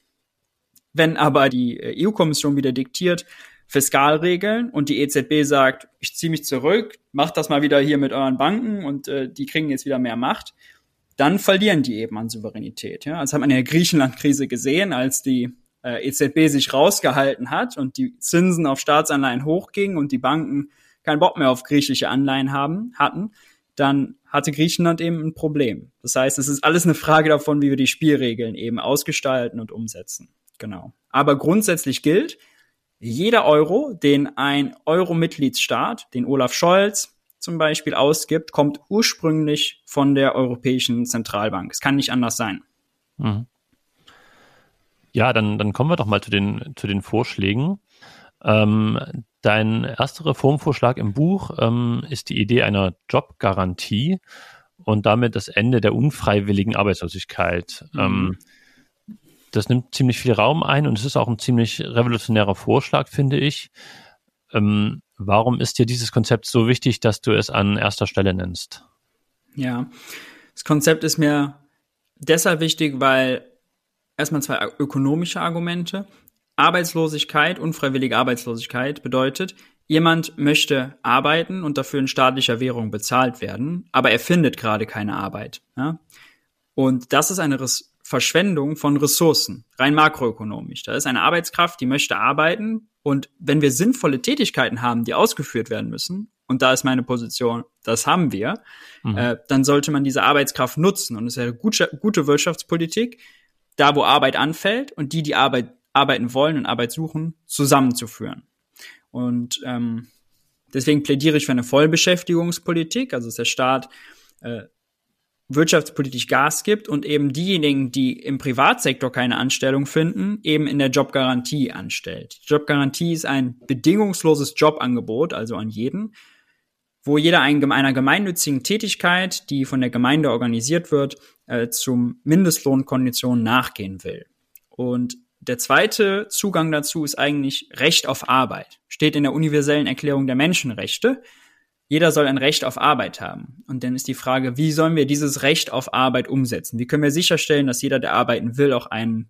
Wenn aber die äh, EU-Kommission wieder diktiert, Fiskalregeln und die EZB sagt, ich ziehe mich zurück, macht das mal wieder hier mit euren Banken und äh, die kriegen jetzt wieder mehr Macht, dann verlieren die eben an Souveränität. Ja? Das hat man in der Griechenland-Krise gesehen, als die äh, EZB sich rausgehalten hat und die Zinsen auf Staatsanleihen hochgingen und die Banken keinen Bock mehr auf griechische Anleihen haben, hatten, dann hatte Griechenland eben ein Problem. Das heißt, es ist alles eine Frage davon, wie wir die Spielregeln eben ausgestalten und umsetzen. Genau. Aber grundsätzlich gilt, jeder Euro, den ein Euro-Mitgliedsstaat, den Olaf Scholz zum Beispiel ausgibt, kommt ursprünglich von der Europäischen Zentralbank. Es kann nicht anders sein. Mhm. Ja, dann, dann kommen wir doch mal zu den, zu den Vorschlägen. Ähm, dein erster Reformvorschlag im Buch ähm, ist die Idee einer Jobgarantie und damit das Ende der unfreiwilligen Arbeitslosigkeit. Mhm. Ähm, das nimmt ziemlich viel Raum ein und es ist auch ein ziemlich revolutionärer Vorschlag, finde ich. Ähm, warum ist dir dieses Konzept so wichtig, dass du es an erster Stelle nennst? Ja, das Konzept ist mir deshalb wichtig, weil erstmal zwei ökonomische Argumente. Arbeitslosigkeit, unfreiwillige Arbeitslosigkeit bedeutet, jemand möchte arbeiten und dafür in staatlicher Währung bezahlt werden, aber er findet gerade keine Arbeit. Ja? Und das ist eine Verschwendung von Ressourcen, rein makroökonomisch. Da ist eine Arbeitskraft, die möchte arbeiten und wenn wir sinnvolle Tätigkeiten haben, die ausgeführt werden müssen, und da ist meine Position, das haben wir, mhm. äh, dann sollte man diese Arbeitskraft nutzen. Und es ist eine gute, gute Wirtschaftspolitik, da wo Arbeit anfällt und die, die Arbeit arbeiten wollen und Arbeit suchen, zusammenzuführen. Und ähm, deswegen plädiere ich für eine Vollbeschäftigungspolitik, also dass der Staat äh, wirtschaftspolitisch Gas gibt und eben diejenigen, die im Privatsektor keine Anstellung finden, eben in der Jobgarantie anstellt. Die Jobgarantie ist ein bedingungsloses Jobangebot, also an jeden, wo jeder einer gemeinnützigen Tätigkeit, die von der Gemeinde organisiert wird, äh, zum Mindestlohnkonditionen nachgehen will. Und der zweite Zugang dazu ist eigentlich Recht auf Arbeit. Steht in der universellen Erklärung der Menschenrechte jeder soll ein Recht auf Arbeit haben. Und dann ist die Frage, wie sollen wir dieses Recht auf Arbeit umsetzen? Wie können wir sicherstellen, dass jeder, der arbeiten will, auch einen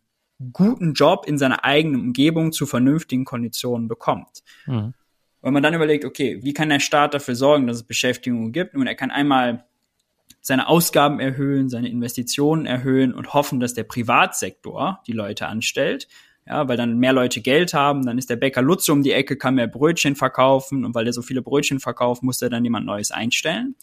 guten Job in seiner eigenen Umgebung zu vernünftigen Konditionen bekommt? Mhm. Wenn man dann überlegt, okay, wie kann der Staat dafür sorgen, dass es Beschäftigung gibt? Nun, er kann einmal seine Ausgaben erhöhen, seine Investitionen erhöhen und hoffen, dass der Privatsektor die Leute anstellt. Ja, weil dann mehr Leute Geld haben, dann ist der Bäcker Lutze um die Ecke, kann mehr Brötchen verkaufen und weil er so viele Brötchen verkauft, muss er dann jemand Neues einstellen.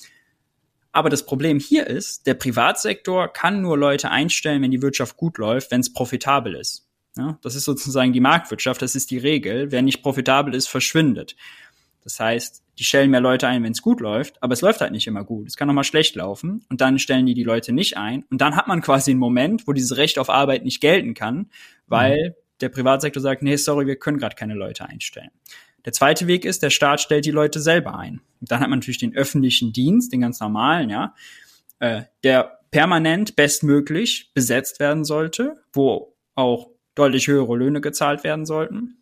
Aber das Problem hier ist, der Privatsektor kann nur Leute einstellen, wenn die Wirtschaft gut läuft, wenn es profitabel ist. Ja, das ist sozusagen die Marktwirtschaft, das ist die Regel. Wer nicht profitabel ist, verschwindet. Das heißt, die stellen mehr Leute ein, wenn es gut läuft, aber es läuft halt nicht immer gut. Es kann auch mal schlecht laufen und dann stellen die die Leute nicht ein und dann hat man quasi einen Moment, wo dieses Recht auf Arbeit nicht gelten kann, weil mhm. der Privatsektor sagt, nee, sorry, wir können gerade keine Leute einstellen. Der zweite Weg ist, der Staat stellt die Leute selber ein. Und dann hat man natürlich den öffentlichen Dienst, den ganz normalen, ja, äh, der permanent bestmöglich besetzt werden sollte, wo auch deutlich höhere Löhne gezahlt werden sollten.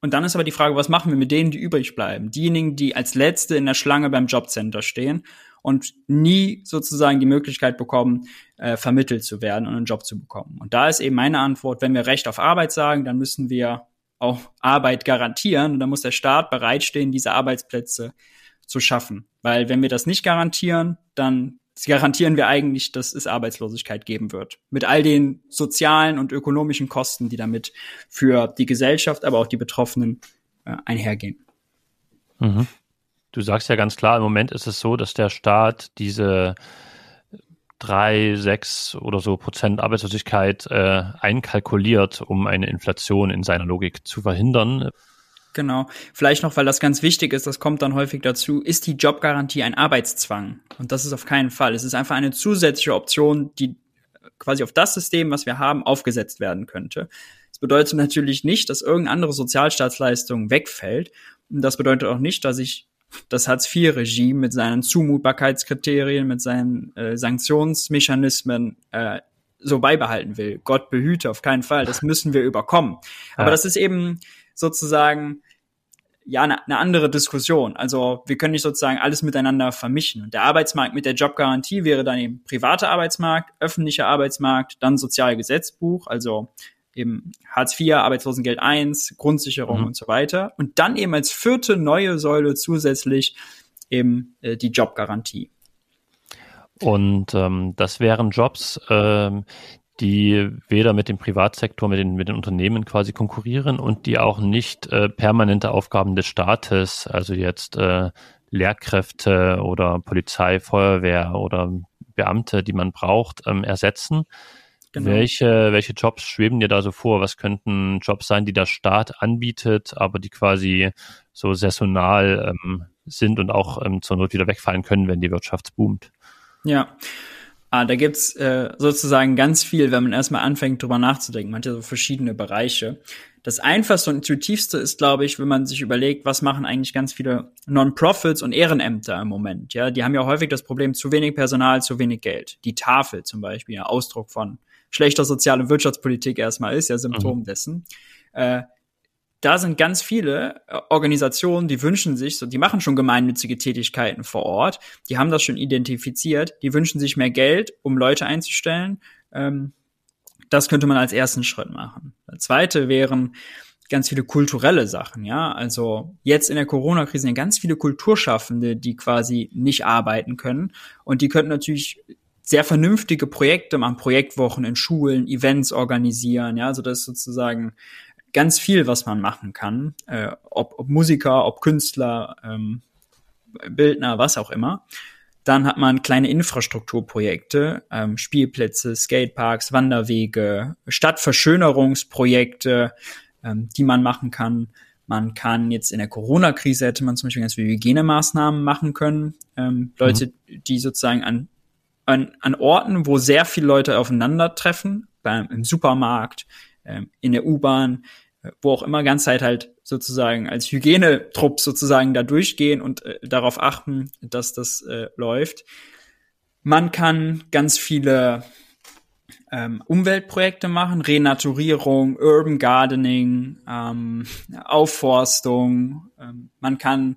Und dann ist aber die Frage, was machen wir mit denen, die übrig bleiben? Diejenigen, die als Letzte in der Schlange beim Jobcenter stehen und nie sozusagen die Möglichkeit bekommen, äh, vermittelt zu werden und einen Job zu bekommen. Und da ist eben meine Antwort, wenn wir Recht auf Arbeit sagen, dann müssen wir auch Arbeit garantieren und dann muss der Staat bereitstehen, diese Arbeitsplätze zu schaffen. Weil wenn wir das nicht garantieren, dann garantieren wir eigentlich, dass es Arbeitslosigkeit geben wird. Mit all den sozialen und ökonomischen Kosten, die damit für die Gesellschaft, aber auch die Betroffenen äh, einhergehen. Mhm. Du sagst ja ganz klar, im Moment ist es so, dass der Staat diese drei, sechs oder so Prozent Arbeitslosigkeit äh, einkalkuliert, um eine Inflation in seiner Logik zu verhindern. Genau. Vielleicht noch, weil das ganz wichtig ist, das kommt dann häufig dazu, ist die Jobgarantie ein Arbeitszwang? Und das ist auf keinen Fall. Es ist einfach eine zusätzliche Option, die quasi auf das System, was wir haben, aufgesetzt werden könnte. Das bedeutet natürlich nicht, dass irgendeine andere Sozialstaatsleistung wegfällt. Und das bedeutet auch nicht, dass ich das Hartz-IV-Regime mit seinen Zumutbarkeitskriterien, mit seinen äh, Sanktionsmechanismen äh, so beibehalten will. Gott behüte, auf keinen Fall. Das müssen wir überkommen. Aber ja. das ist eben sozusagen ja eine, eine andere Diskussion. Also wir können nicht sozusagen alles miteinander vermischen. Und der Arbeitsmarkt mit der Jobgarantie wäre dann eben privater Arbeitsmarkt, öffentlicher Arbeitsmarkt, dann Sozialgesetzbuch, also eben Hartz IV, Arbeitslosengeld I, Grundsicherung mhm. und so weiter. Und dann eben als vierte neue Säule zusätzlich eben äh, die Jobgarantie. Und ähm, das wären Jobs, ähm, die weder mit dem Privatsektor, mit den, mit den Unternehmen quasi konkurrieren und die auch nicht äh, permanente Aufgaben des Staates, also jetzt äh, Lehrkräfte oder Polizei, Feuerwehr oder Beamte, die man braucht, ähm, ersetzen. Genau. Welche, welche Jobs schweben dir da so vor? Was könnten Jobs sein, die der Staat anbietet, aber die quasi so saisonal ähm, sind und auch ähm, zur Not wieder wegfallen können, wenn die Wirtschaft boomt? Ja, Ah, da gibt's äh, sozusagen ganz viel, wenn man erstmal anfängt, drüber nachzudenken. Man hat ja so verschiedene Bereiche. Das einfachste und intuitivste ist, glaube ich, wenn man sich überlegt, was machen eigentlich ganz viele Non-Profits und Ehrenämter im Moment. Ja, die haben ja häufig das Problem, zu wenig Personal, zu wenig Geld. Die Tafel zum Beispiel, ja, Ausdruck von schlechter Sozial- und Wirtschaftspolitik erstmal ist, ja Symptom mhm. dessen. Äh, da sind ganz viele äh, Organisationen, die wünschen sich, so, die machen schon gemeinnützige Tätigkeiten vor Ort, die haben das schon identifiziert, die wünschen sich mehr Geld, um Leute einzustellen. Ähm, das könnte man als ersten Schritt machen. Der zweite wären ganz viele kulturelle Sachen, ja. Also jetzt in der Corona-Krise sind ganz viele Kulturschaffende, die quasi nicht arbeiten können. Und die könnten natürlich sehr vernünftige Projekte machen, Projektwochen in Schulen, Events organisieren, ja, so dass sozusagen ganz viel, was man machen kann, äh, ob, ob Musiker, ob Künstler, ähm, Bildner, was auch immer. Dann hat man kleine Infrastrukturprojekte, ähm, Spielplätze, Skateparks, Wanderwege, Stadtverschönerungsprojekte, ähm, die man machen kann. Man kann jetzt in der Corona-Krise hätte man zum Beispiel ganz viele Hygienemaßnahmen machen können. Ähm, Leute, mhm. die sozusagen an, an, an Orten, wo sehr viele Leute aufeinandertreffen, beim, im Supermarkt, in der U-Bahn, äh, wo auch immer ganz Zeit halt sozusagen als Hygienetrupp sozusagen da durchgehen und äh, darauf achten, dass das äh, läuft. Man kann ganz viele ähm, Umweltprojekte machen, Renaturierung, Urban Gardening, ähm, Aufforstung. Ähm, man kann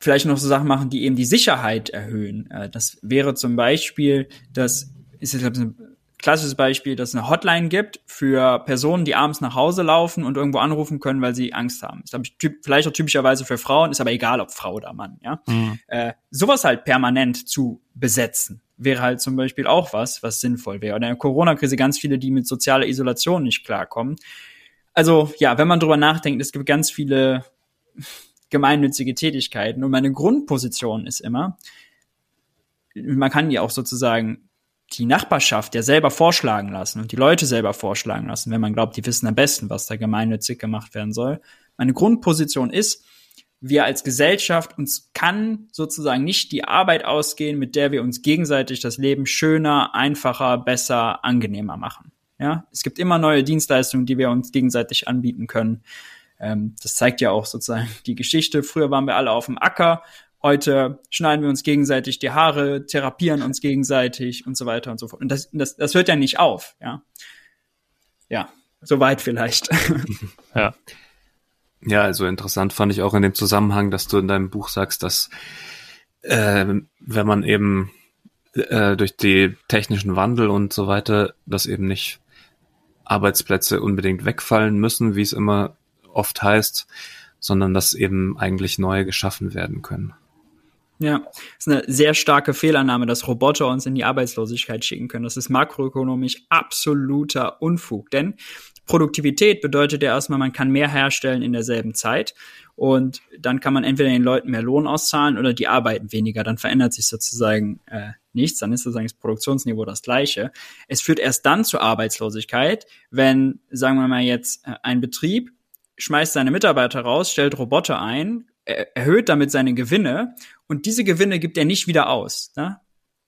vielleicht noch so Sachen machen, die eben die Sicherheit erhöhen. Äh, das wäre zum Beispiel, das ist jetzt eine klassisches Beispiel, dass es eine Hotline gibt für Personen, die abends nach Hause laufen und irgendwo anrufen können, weil sie Angst haben. Ist, ich, typ, vielleicht auch typischerweise für Frauen, ist aber egal, ob Frau oder Mann. Ja, mhm. äh, sowas halt permanent zu besetzen wäre halt zum Beispiel auch was, was sinnvoll wäre. Oder in der Corona-Krise ganz viele, die mit sozialer Isolation nicht klarkommen. Also ja, wenn man drüber nachdenkt, es gibt ganz viele gemeinnützige Tätigkeiten und meine Grundposition ist immer, man kann die auch sozusagen die Nachbarschaft ja selber vorschlagen lassen und die Leute selber vorschlagen lassen, wenn man glaubt, die wissen am besten, was da gemeinnützig gemacht werden soll. Meine Grundposition ist, wir als Gesellschaft uns kann sozusagen nicht die Arbeit ausgehen, mit der wir uns gegenseitig das Leben schöner, einfacher, besser, angenehmer machen. Ja, es gibt immer neue Dienstleistungen, die wir uns gegenseitig anbieten können. Ähm, das zeigt ja auch sozusagen die Geschichte. Früher waren wir alle auf dem Acker, heute schneiden wir uns gegenseitig die Haare, therapieren uns gegenseitig und so weiter und so fort. Und das, das, das hört ja nicht auf, ja. Ja, soweit vielleicht. Ja. Ja, also interessant fand ich auch in dem Zusammenhang, dass du in deinem Buch sagst, dass äh, wenn man eben äh, durch die technischen Wandel und so weiter, dass eben nicht Arbeitsplätze unbedingt wegfallen müssen, wie es immer oft heißt, sondern dass eben eigentlich neue geschaffen werden können. Ja, ist eine sehr starke Fehlannahme, dass Roboter uns in die Arbeitslosigkeit schicken können. Das ist makroökonomisch absoluter Unfug, denn Produktivität bedeutet ja erstmal, man kann mehr herstellen in derselben Zeit und dann kann man entweder den Leuten mehr Lohn auszahlen oder die arbeiten weniger. Dann verändert sich sozusagen äh, nichts, dann ist sozusagen das Produktionsniveau das gleiche. Es führt erst dann zur Arbeitslosigkeit, wenn, sagen wir mal jetzt, äh, ein Betrieb schmeißt seine Mitarbeiter raus, stellt Roboter ein, erhöht damit seine Gewinne und diese Gewinne gibt er nicht wieder aus, ne?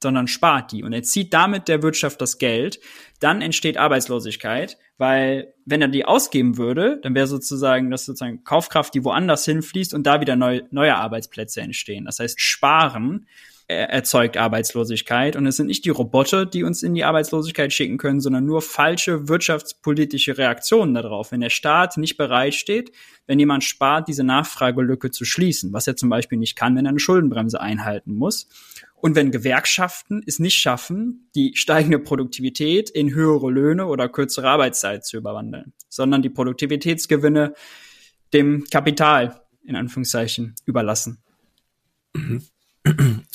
sondern spart die und er zieht damit der Wirtschaft das Geld, dann entsteht Arbeitslosigkeit, weil wenn er die ausgeben würde, dann wäre sozusagen das sozusagen Kaufkraft, die woanders hinfließt und da wieder neu, neue Arbeitsplätze entstehen. Das heißt, sparen erzeugt Arbeitslosigkeit. Und es sind nicht die Roboter, die uns in die Arbeitslosigkeit schicken können, sondern nur falsche wirtschaftspolitische Reaktionen darauf. Wenn der Staat nicht bereit steht, wenn jemand spart, diese Nachfragelücke zu schließen, was er zum Beispiel nicht kann, wenn er eine Schuldenbremse einhalten muss. Und wenn Gewerkschaften es nicht schaffen, die steigende Produktivität in höhere Löhne oder kürzere Arbeitszeit zu überwandeln, sondern die Produktivitätsgewinne dem Kapital in Anführungszeichen überlassen. Mhm.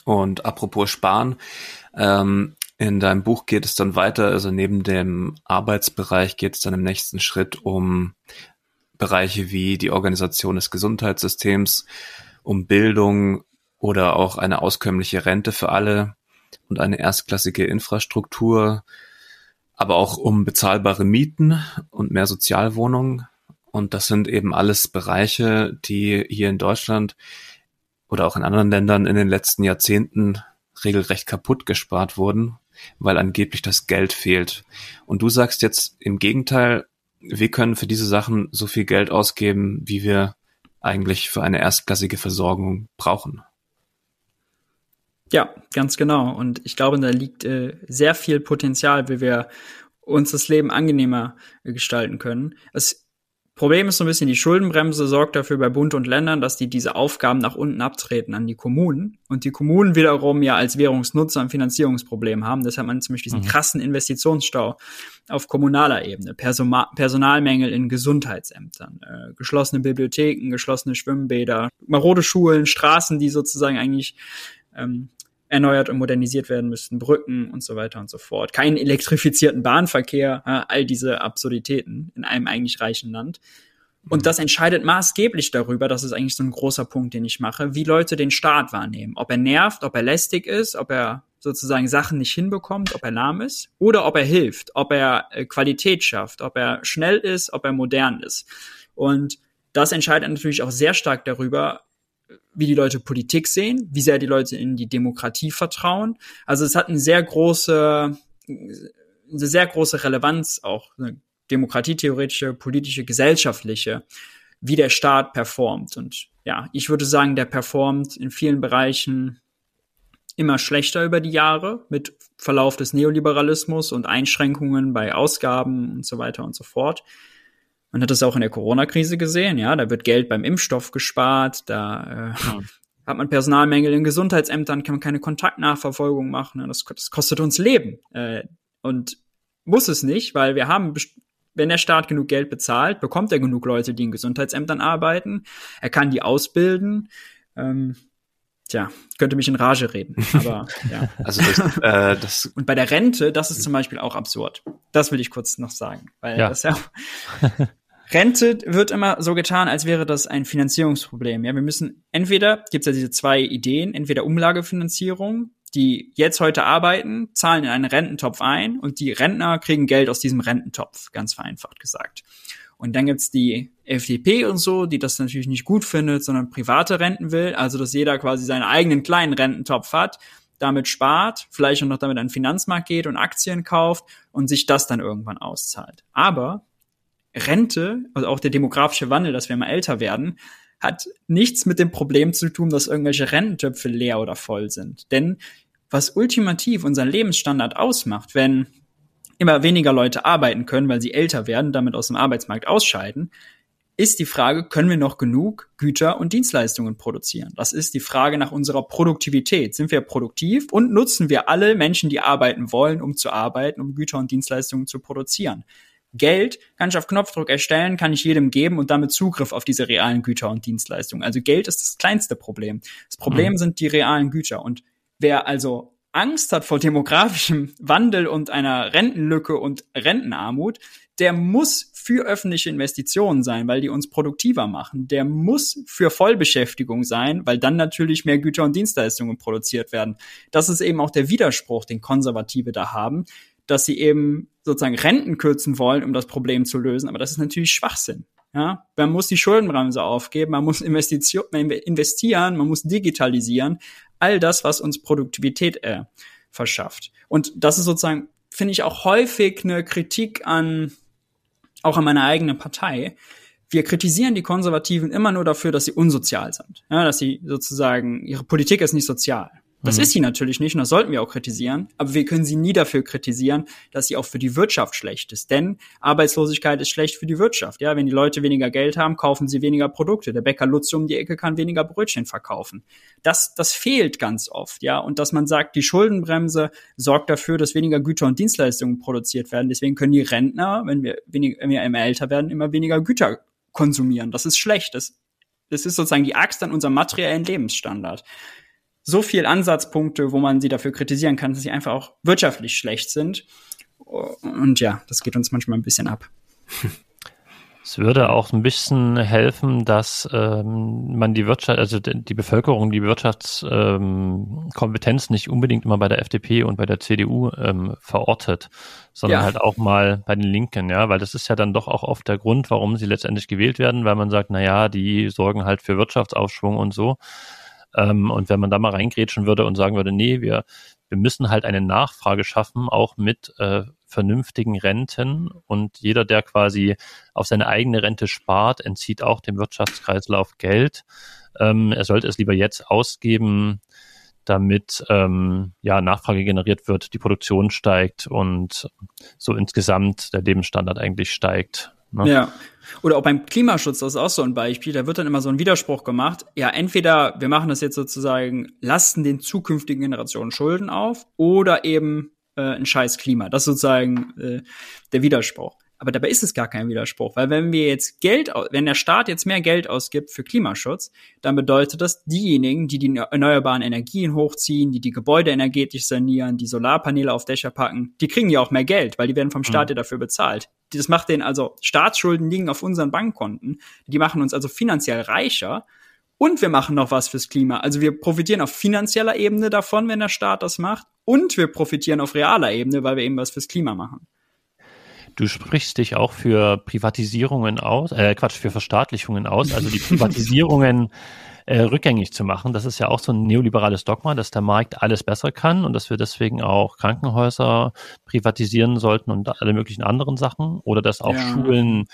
Und apropos Sparen, ähm, in deinem Buch geht es dann weiter, also neben dem Arbeitsbereich geht es dann im nächsten Schritt um Bereiche wie die Organisation des Gesundheitssystems, um Bildung oder auch eine auskömmliche Rente für alle und eine erstklassige Infrastruktur, aber auch um bezahlbare Mieten und mehr Sozialwohnungen. Und das sind eben alles Bereiche, die hier in Deutschland oder auch in anderen Ländern in den letzten Jahrzehnten regelrecht kaputt gespart wurden, weil angeblich das Geld fehlt. Und du sagst jetzt im Gegenteil, wir können für diese Sachen so viel Geld ausgeben, wie wir eigentlich für eine erstklassige Versorgung brauchen. Ja, ganz genau. Und ich glaube, da liegt äh, sehr viel Potenzial, wie wir uns das Leben angenehmer gestalten können. Es Problem ist so ein bisschen, die Schuldenbremse sorgt dafür bei Bund und Ländern, dass die diese Aufgaben nach unten abtreten an die Kommunen und die Kommunen wiederum ja als Währungsnutzer ein Finanzierungsproblem haben. Deshalb hat man zum Beispiel diesen mhm. krassen Investitionsstau auf kommunaler Ebene, Persoma Personalmängel in Gesundheitsämtern, äh, geschlossene Bibliotheken, geschlossene Schwimmbäder, marode Schulen, Straßen, die sozusagen eigentlich ähm, erneuert und modernisiert werden müssten, Brücken und so weiter und so fort. Keinen elektrifizierten Bahnverkehr, all diese Absurditäten in einem eigentlich reichen Land. Und das entscheidet maßgeblich darüber, das ist eigentlich so ein großer Punkt, den ich mache, wie Leute den Staat wahrnehmen. Ob er nervt, ob er lästig ist, ob er sozusagen Sachen nicht hinbekommt, ob er lahm ist oder ob er hilft, ob er äh, Qualität schafft, ob er schnell ist, ob er modern ist. Und das entscheidet natürlich auch sehr stark darüber, wie die Leute Politik sehen, wie sehr die Leute in die Demokratie vertrauen. Also es hat eine sehr große, eine sehr große Relevanz auch, eine demokratietheoretische, politische, gesellschaftliche, wie der Staat performt. Und ja, ich würde sagen, der performt in vielen Bereichen immer schlechter über die Jahre mit Verlauf des Neoliberalismus und Einschränkungen bei Ausgaben und so weiter und so fort. Man hat das auch in der Corona-Krise gesehen, ja, da wird Geld beim Impfstoff gespart, da äh, ja. hat man Personalmängel in Gesundheitsämtern, kann man keine Kontaktnachverfolgung machen, das, das kostet uns Leben. Äh, und muss es nicht, weil wir haben, wenn der Staat genug Geld bezahlt, bekommt er genug Leute, die in Gesundheitsämtern arbeiten, er kann die ausbilden. Ähm, Tja, könnte mich in Rage reden, aber ja. Also das, äh, das Und bei der Rente, das ist zum Beispiel auch absurd. Das will ich kurz noch sagen, weil ja. das ja Rente wird immer so getan, als wäre das ein Finanzierungsproblem. Ja, wir müssen entweder gibt's ja diese zwei Ideen, entweder Umlagefinanzierung, die jetzt heute arbeiten, zahlen in einen Rententopf ein und die Rentner kriegen Geld aus diesem Rententopf, ganz vereinfacht gesagt. Und dann gibt's die FDP und so, die das natürlich nicht gut findet, sondern private Renten will, also dass jeder quasi seinen eigenen kleinen Rententopf hat, damit spart, vielleicht auch noch damit an den Finanzmarkt geht und Aktien kauft und sich das dann irgendwann auszahlt. Aber Rente, also auch der demografische Wandel, dass wir immer älter werden, hat nichts mit dem Problem zu tun, dass irgendwelche Rententöpfe leer oder voll sind. Denn was ultimativ unseren Lebensstandard ausmacht, wenn immer weniger Leute arbeiten können, weil sie älter werden, damit aus dem Arbeitsmarkt ausscheiden, ist die Frage, können wir noch genug Güter und Dienstleistungen produzieren? Das ist die Frage nach unserer Produktivität. Sind wir produktiv und nutzen wir alle Menschen, die arbeiten wollen, um zu arbeiten, um Güter und Dienstleistungen zu produzieren? Geld kann ich auf Knopfdruck erstellen, kann ich jedem geben und damit Zugriff auf diese realen Güter und Dienstleistungen. Also Geld ist das kleinste Problem. Das Problem mhm. sind die realen Güter. Und wer also Angst hat vor demografischem Wandel und einer Rentenlücke und Rentenarmut, der muss für öffentliche Investitionen sein, weil die uns produktiver machen. Der muss für Vollbeschäftigung sein, weil dann natürlich mehr Güter und Dienstleistungen produziert werden. Das ist eben auch der Widerspruch, den Konservative da haben, dass sie eben sozusagen Renten kürzen wollen, um das Problem zu lösen. Aber das ist natürlich Schwachsinn. Ja, man muss die Schuldenbremse aufgeben, man muss Investition, investieren, man muss digitalisieren. All das, was uns Produktivität äh, verschafft. Und das ist sozusagen, finde ich, auch häufig eine Kritik an, auch an meiner eigenen Partei. Wir kritisieren die Konservativen immer nur dafür, dass sie unsozial sind. Ja, dass sie sozusagen, ihre Politik ist nicht sozial. Das mhm. ist sie natürlich nicht und das sollten wir auch kritisieren, aber wir können sie nie dafür kritisieren, dass sie auch für die Wirtschaft schlecht ist. Denn Arbeitslosigkeit ist schlecht für die Wirtschaft. Ja, wenn die Leute weniger Geld haben, kaufen sie weniger Produkte. Der Bäcker Lutz um die Ecke kann weniger Brötchen verkaufen. Das, das fehlt ganz oft, ja. Und dass man sagt, die Schuldenbremse sorgt dafür, dass weniger Güter und Dienstleistungen produziert werden. Deswegen können die Rentner, wenn wir, wenig, wenn wir immer älter werden, immer weniger Güter konsumieren. Das ist schlecht. Das, das ist sozusagen die Axt an unserem materiellen Lebensstandard so viel Ansatzpunkte, wo man sie dafür kritisieren kann, dass sie einfach auch wirtschaftlich schlecht sind. Und ja, das geht uns manchmal ein bisschen ab. Es würde auch ein bisschen helfen, dass ähm, man die Wirtschaft, also die Bevölkerung, die Wirtschaftskompetenz ähm, nicht unbedingt immer bei der FDP und bei der CDU ähm, verortet, sondern ja. halt auch mal bei den Linken, ja, weil das ist ja dann doch auch oft der Grund, warum sie letztendlich gewählt werden, weil man sagt, na ja, die sorgen halt für Wirtschaftsaufschwung und so. Ähm, und wenn man da mal reingrätschen würde und sagen würde, nee, wir, wir müssen halt eine Nachfrage schaffen, auch mit äh, vernünftigen Renten. Und jeder, der quasi auf seine eigene Rente spart, entzieht auch dem Wirtschaftskreislauf Geld. Ähm, er sollte es lieber jetzt ausgeben, damit ähm, ja Nachfrage generiert wird, die Produktion steigt und so insgesamt der Lebensstandard eigentlich steigt. Ne? Ja. Oder auch beim Klimaschutz, das ist auch so ein Beispiel, da wird dann immer so ein Widerspruch gemacht. Ja, entweder wir machen das jetzt sozusagen, lasten den zukünftigen Generationen Schulden auf oder eben äh, ein scheiß Klima. Das ist sozusagen äh, der Widerspruch. Aber dabei ist es gar kein Widerspruch, weil wenn wir jetzt Geld, wenn der Staat jetzt mehr Geld ausgibt für Klimaschutz, dann bedeutet das, diejenigen, die die erneuerbaren Energien hochziehen, die die Gebäude energetisch sanieren, die Solarpaneele auf Dächer packen, die kriegen ja auch mehr Geld, weil die werden vom Staat mhm. ja dafür bezahlt. Das macht den also Staatsschulden liegen auf unseren Bankkonten, die machen uns also finanziell reicher und wir machen noch was fürs Klima. Also wir profitieren auf finanzieller Ebene davon, wenn der Staat das macht und wir profitieren auf realer Ebene, weil wir eben was fürs Klima machen. Du sprichst dich auch für Privatisierungen aus, äh, Quatsch, für Verstaatlichungen aus, also die Privatisierungen äh, rückgängig zu machen. Das ist ja auch so ein neoliberales Dogma, dass der Markt alles besser kann und dass wir deswegen auch Krankenhäuser privatisieren sollten und alle möglichen anderen Sachen oder dass auch ja. Schulen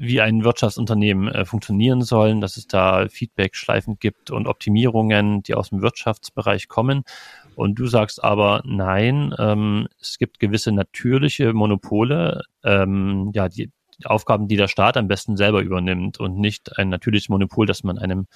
wie ein Wirtschaftsunternehmen äh, funktionieren sollen, dass es da Feedback schleifend gibt und Optimierungen, die aus dem Wirtschaftsbereich kommen. Und du sagst aber, nein, ähm, es gibt gewisse natürliche Monopole, ähm, ja, die, Aufgaben, die der Staat am besten selber übernimmt und nicht ein natürliches Monopol, das man einem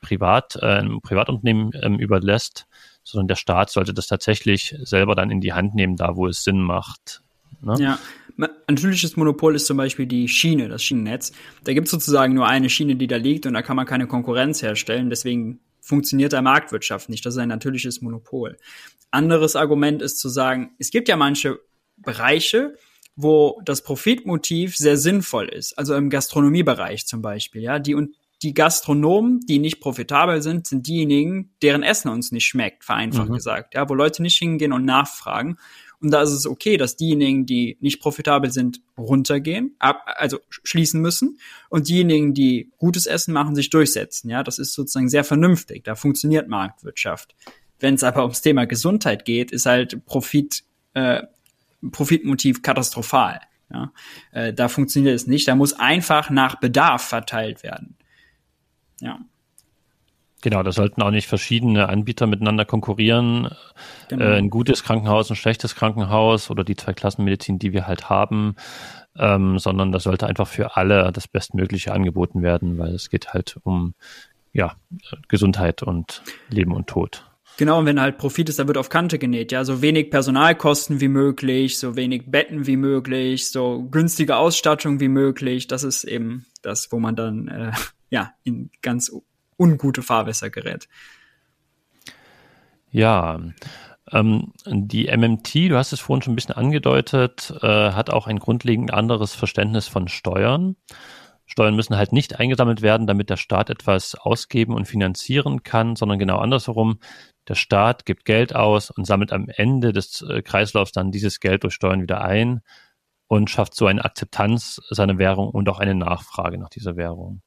Privat, äh, einem Privatunternehmen ähm, überlässt, sondern der Staat sollte das tatsächlich selber dann in die Hand nehmen, da wo es Sinn macht. Ne? Ja, ein natürliches Monopol ist zum Beispiel die Schiene, das Schienennetz. Da gibt es sozusagen nur eine Schiene, die da liegt und da kann man keine Konkurrenz herstellen. Deswegen funktioniert der Marktwirtschaft nicht. Das ist ein natürliches Monopol. Anderes Argument ist zu sagen, es gibt ja manche Bereiche, wo das Profitmotiv sehr sinnvoll ist. Also im Gastronomiebereich zum Beispiel, ja, die und die Gastronomen, die nicht profitabel sind, sind diejenigen, deren Essen uns nicht schmeckt, vereinfacht Mhm. gesagt, ja, wo Leute nicht hingehen und nachfragen. Und da ist es okay, dass diejenigen, die nicht profitabel sind, runtergehen, ab, also sch- schließen müssen und diejenigen, die gutes Essen machen, sich durchsetzen. Ja, das ist sozusagen sehr vernünftig. Da funktioniert Marktwirtschaft. Wenn es aber ums Thema Gesundheit geht, ist halt Profit, äh, Profitmotiv katastrophal. Ja, äh, da funktioniert es nicht. Da muss einfach nach Bedarf verteilt werden. Ja, Genau, da sollten auch nicht verschiedene Anbieter miteinander konkurrieren. genau. Äh, ein gutes Krankenhaus, ein schlechtes Krankenhaus oder die Zweiklassenmedizin, die wir halt haben, ähm, sondern das sollte einfach für alle das Bestmögliche angeboten werden, weil es geht halt um ja, Gesundheit und Leben und Tod. Genau, und wenn halt Profit ist, da wird auf Kante genäht, ja, so wenig Personalkosten wie möglich, so wenig Betten wie möglich, so günstige Ausstattung wie möglich, das ist eben das, wo man dann äh, ja in ganz ungute Fahrwässer gerät. Ja, ähm, die MMT, du hast es vorhin schon ein bisschen angedeutet, äh, hat auch ein grundlegend anderes Verständnis von Steuern. Steuern müssen halt nicht eingesammelt werden, damit der Staat etwas ausgeben und finanzieren kann, sondern genau andersherum. Der Staat gibt Geld aus und sammelt am Ende des äh, Kreislaufs dann dieses Geld durch Steuern wieder ein und schafft so eine Akzeptanz seiner Währung und auch eine Nachfrage nach dieser Währung.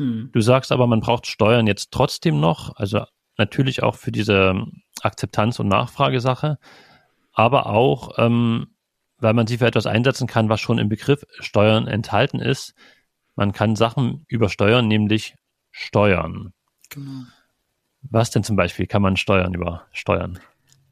Hm. Du sagst aber, man braucht Steuern jetzt trotzdem noch, also natürlich auch für diese Akzeptanz- und Nachfragesache, aber auch, ähm, weil man sie für etwas einsetzen kann, was schon im Begriff Steuern enthalten ist. Man kann Sachen übersteuern, nämlich steuern. Genau. Was denn zum Beispiel kann man steuern übersteuern?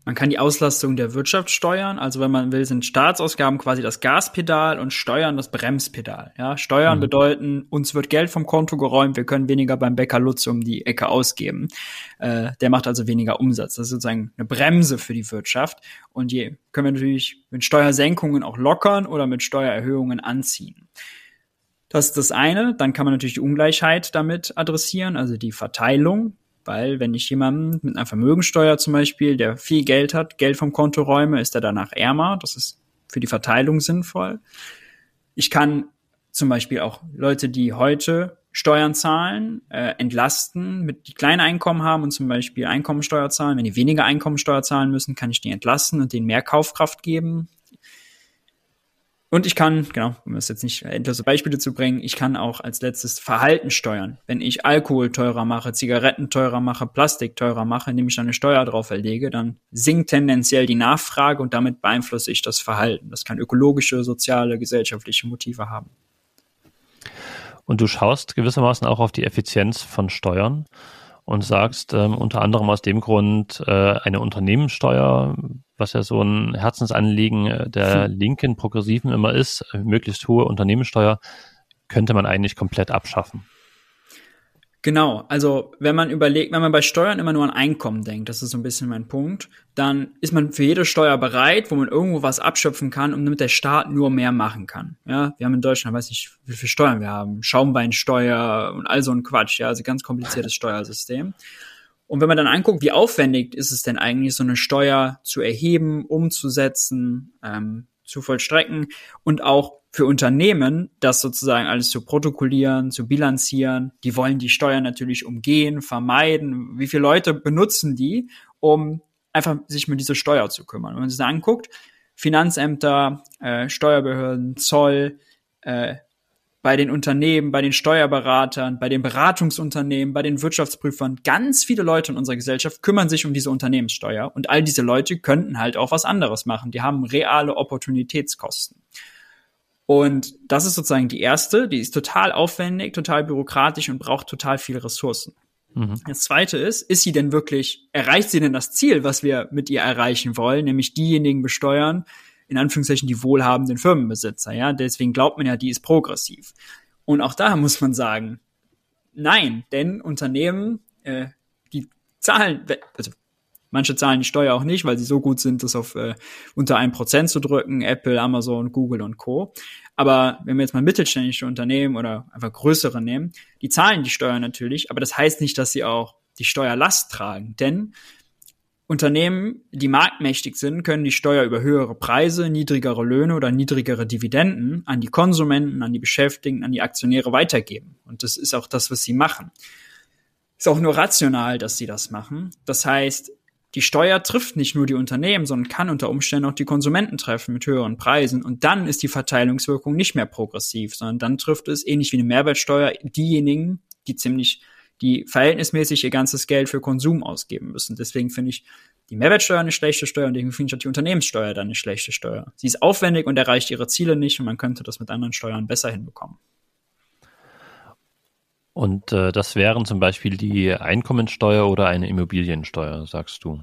Man kann die Auslastung der Wirtschaft steuern. Also wenn man will, sind Staatsausgaben quasi das Gaspedal und Steuern das Bremspedal. Ja, Steuern Mhm. bedeuten, uns wird Geld vom Konto geräumt, wir können weniger beim Bäcker Lutz um die Ecke ausgeben. Äh, der macht also weniger Umsatz. Das ist sozusagen eine Bremse für die Wirtschaft. Und je können wir natürlich mit Steuersenkungen auch lockern oder mit Steuererhöhungen anziehen. Das ist das eine. Dann kann man natürlich die Ungleichheit damit adressieren, also die Verteilung. Weil wenn ich jemanden mit einer Vermögensteuer zum Beispiel, der viel Geld hat, Geld vom Konto räume, ist er danach ärmer. Das ist für die Verteilung sinnvoll. Ich kann zum Beispiel auch Leute, die heute Steuern zahlen, äh, entlasten, mit die kleine Einkommen haben und zum Beispiel Einkommensteuer zahlen. Wenn die weniger Einkommensteuer zahlen müssen, kann ich die entlasten und denen mehr Kaufkraft geben. Und ich kann, genau, um es jetzt nicht endlose Beispiele zu bringen, ich kann auch als letztes Verhalten steuern. Wenn ich Alkohol teurer mache, Zigaretten teurer mache, Plastik teurer mache, indem ich da eine Steuer drauf erlege, dann sinkt tendenziell die Nachfrage und damit beeinflusse ich das Verhalten. Das kann ökologische, soziale, gesellschaftliche Motive haben. Und du schaust gewissermaßen auch auf die Effizienz von Steuern und sagst ähm, unter anderem aus dem Grund, äh, eine Unternehmenssteuer, was ja so ein Herzensanliegen äh, der linken Progressiven immer ist, äh, möglichst hohe Unternehmenssteuer, könnte man eigentlich komplett abschaffen. Genau, also wenn man überlegt, wenn man bei Steuern immer nur an Einkommen denkt, das ist so ein bisschen mein Punkt, dann ist man für jede Steuer bereit, wo man irgendwo was abschöpfen kann und damit der Staat nur mehr machen kann. Ja, wir haben in Deutschland, weiß nicht, wie viele Steuern wir haben, Schaumweinsteuer und all so ein Quatsch, ja, also ganz kompliziertes Steuersystem. Und wenn man dann anguckt, wie aufwendig ist es denn eigentlich, so eine Steuer zu erheben, umzusetzen, ähm, zu vollstrecken und auch für Unternehmen, das sozusagen alles zu protokollieren, zu bilanzieren, die wollen die Steuern natürlich umgehen, vermeiden. Wie viele Leute benutzen die, um einfach sich mit dieser Steuer zu kümmern? Wenn man sich das anguckt, Finanzämter, äh, Steuerbehörden, Zoll, äh, bei den Unternehmen, bei den Steuerberatern, bei den Beratungsunternehmen, bei den Wirtschaftsprüfern, ganz viele Leute in unserer Gesellschaft kümmern sich um diese Unternehmenssteuer und all diese Leute könnten halt auch was anderes machen. Die haben reale Opportunitätskosten. Und das ist sozusagen die erste, die ist total aufwendig, total bürokratisch und braucht total viele Ressourcen. Mhm. Das zweite ist, ist sie denn wirklich, erreicht sie denn das Ziel, was wir mit ihr erreichen wollen, nämlich diejenigen besteuern, in Anführungszeichen die wohlhabenden Firmenbesitzer, ja? Deswegen glaubt man ja, die ist progressiv. Und auch da muss man sagen, nein, denn Unternehmen, äh, die zahlen, also manche zahlen die Steuer auch nicht, weil sie so gut sind, das auf äh, unter ein Prozent zu drücken, Apple, Amazon, Google und Co. Aber wenn wir jetzt mal mittelständische Unternehmen oder einfach größere nehmen, die zahlen die Steuer natürlich, aber das heißt nicht, dass sie auch die Steuerlast tragen, denn Unternehmen, die marktmächtig sind, können die Steuer über höhere Preise, niedrigere Löhne oder niedrigere Dividenden an die Konsumenten, an die Beschäftigten, an die Aktionäre weitergeben. Und das ist auch das, was sie machen. Ist auch nur rational, dass sie das machen. Das heißt, die Steuer trifft nicht nur die Unternehmen, sondern kann unter Umständen auch die Konsumenten treffen mit höheren Preisen. Und dann ist die Verteilungswirkung nicht mehr progressiv, sondern dann trifft es ähnlich wie eine Mehrwertsteuer diejenigen, die ziemlich die verhältnismäßig ihr ganzes Geld für Konsum ausgeben müssen. Deswegen finde ich die Mehrwertsteuer eine schlechte Steuer und deswegen finde ich auch die Unternehmenssteuer dann eine schlechte Steuer. Sie ist aufwendig und erreicht ihre Ziele nicht und man könnte das mit anderen Steuern besser hinbekommen. Und äh, das wären zum Beispiel die Einkommensteuer oder eine Immobiliensteuer, sagst du?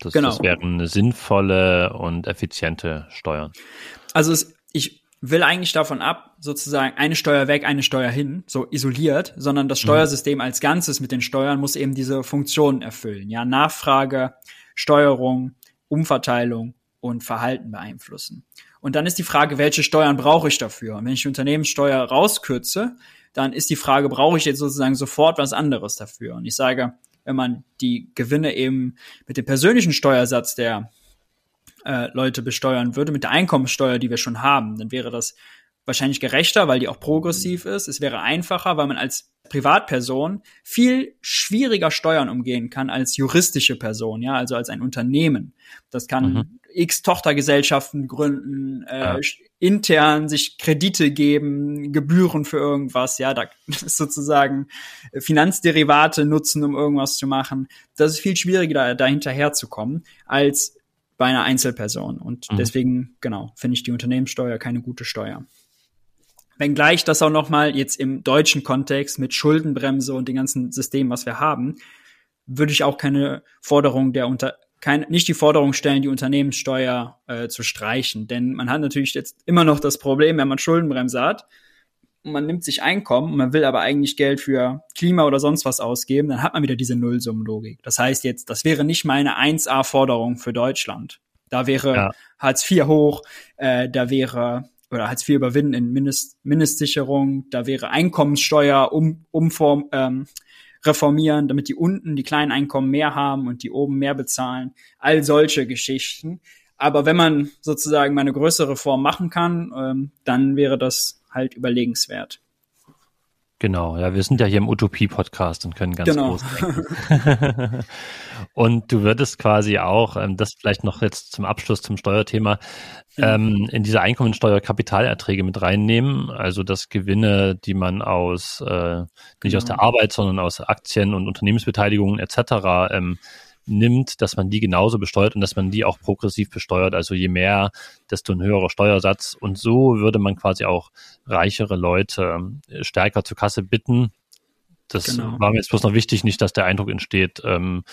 Das, genau. das wären sinnvolle und effiziente Steuern. Also es, ich will eigentlich davon ab, sozusagen eine Steuer weg, eine Steuer hin, so isoliert, sondern das mhm. Steuersystem als Ganzes mit den Steuern muss eben diese Funktionen erfüllen. Ja, Nachfrage, Steuerung, Umverteilung und Verhalten beeinflussen. Und dann ist die Frage, welche Steuern brauche ich dafür? Und wenn ich die Unternehmenssteuer rauskürze, dann ist die Frage, brauche ich jetzt sozusagen sofort was anderes dafür? Und ich sage, wenn man die Gewinne eben mit dem persönlichen Steuersatz der äh, Leute besteuern würde, mit der Einkommensteuer, die wir schon haben, dann wäre das wahrscheinlich gerechter, weil die auch progressiv ist. Es wäre einfacher, weil man als Privatperson viel schwieriger Steuern umgehen kann als juristische Person, ja, also als ein Unternehmen. Das kann mhm. x Tochtergesellschaften gründen, äh, ja. intern sich Kredite geben, Gebühren für irgendwas, ja, da sozusagen Finanzderivate nutzen, um irgendwas zu machen. Das ist viel schwieriger, da, da hinterherzukommen, als bei einer Einzelperson. Und mhm. deswegen, genau, finde ich die Unternehmenssteuer keine gute Steuer. Wenngleich das auch nochmal jetzt im deutschen Kontext mit Schuldenbremse und dem ganzen System, was wir haben, würde ich auch keine Forderung der unter kein, nicht die Forderung stellen, die Unternehmenssteuer äh, zu streichen. Denn man hat natürlich jetzt immer noch das Problem, wenn man Schuldenbremse hat, man nimmt sich Einkommen und man will aber eigentlich Geld für Klima oder sonst was ausgeben, dann hat man wieder diese Nullsummenlogik. Das heißt jetzt, das wäre nicht meine 1A-Forderung für Deutschland. Da wäre ja. Hartz IV hoch, äh, da wäre oder Hartz IV überwinden in Mindest, Mindestsicherung, da wäre Einkommenssteuer um, umform, ähm, reformieren, damit die unten die kleinen Einkommen mehr haben und die oben mehr bezahlen. All solche Geschichten. Aber wenn man sozusagen mal eine größere Reform machen kann, ähm, dann wäre das halt überlegenswert. Genau, ja, wir sind ja hier im Utopie-Podcast und können ganz genau. groß denken. und du würdest quasi auch, ähm, das vielleicht noch jetzt zum Abschluss zum Steuerthema, ähm, in diese Einkommensteuer Kapitalerträge mit reinnehmen, also das Gewinne, die man aus, äh, nicht genau. aus der Arbeit, sondern aus Aktien und Unternehmensbeteiligungen etc. Ähm, nimmt, dass man die genauso besteuert und dass man die auch progressiv besteuert. Also je mehr, desto ein höherer Steuersatz. Und so würde man quasi auch reichere Leute äh, stärker zur Kasse bitten. Das genau. war mir jetzt bloß noch wichtig, nicht, dass der Eindruck entsteht, ähm,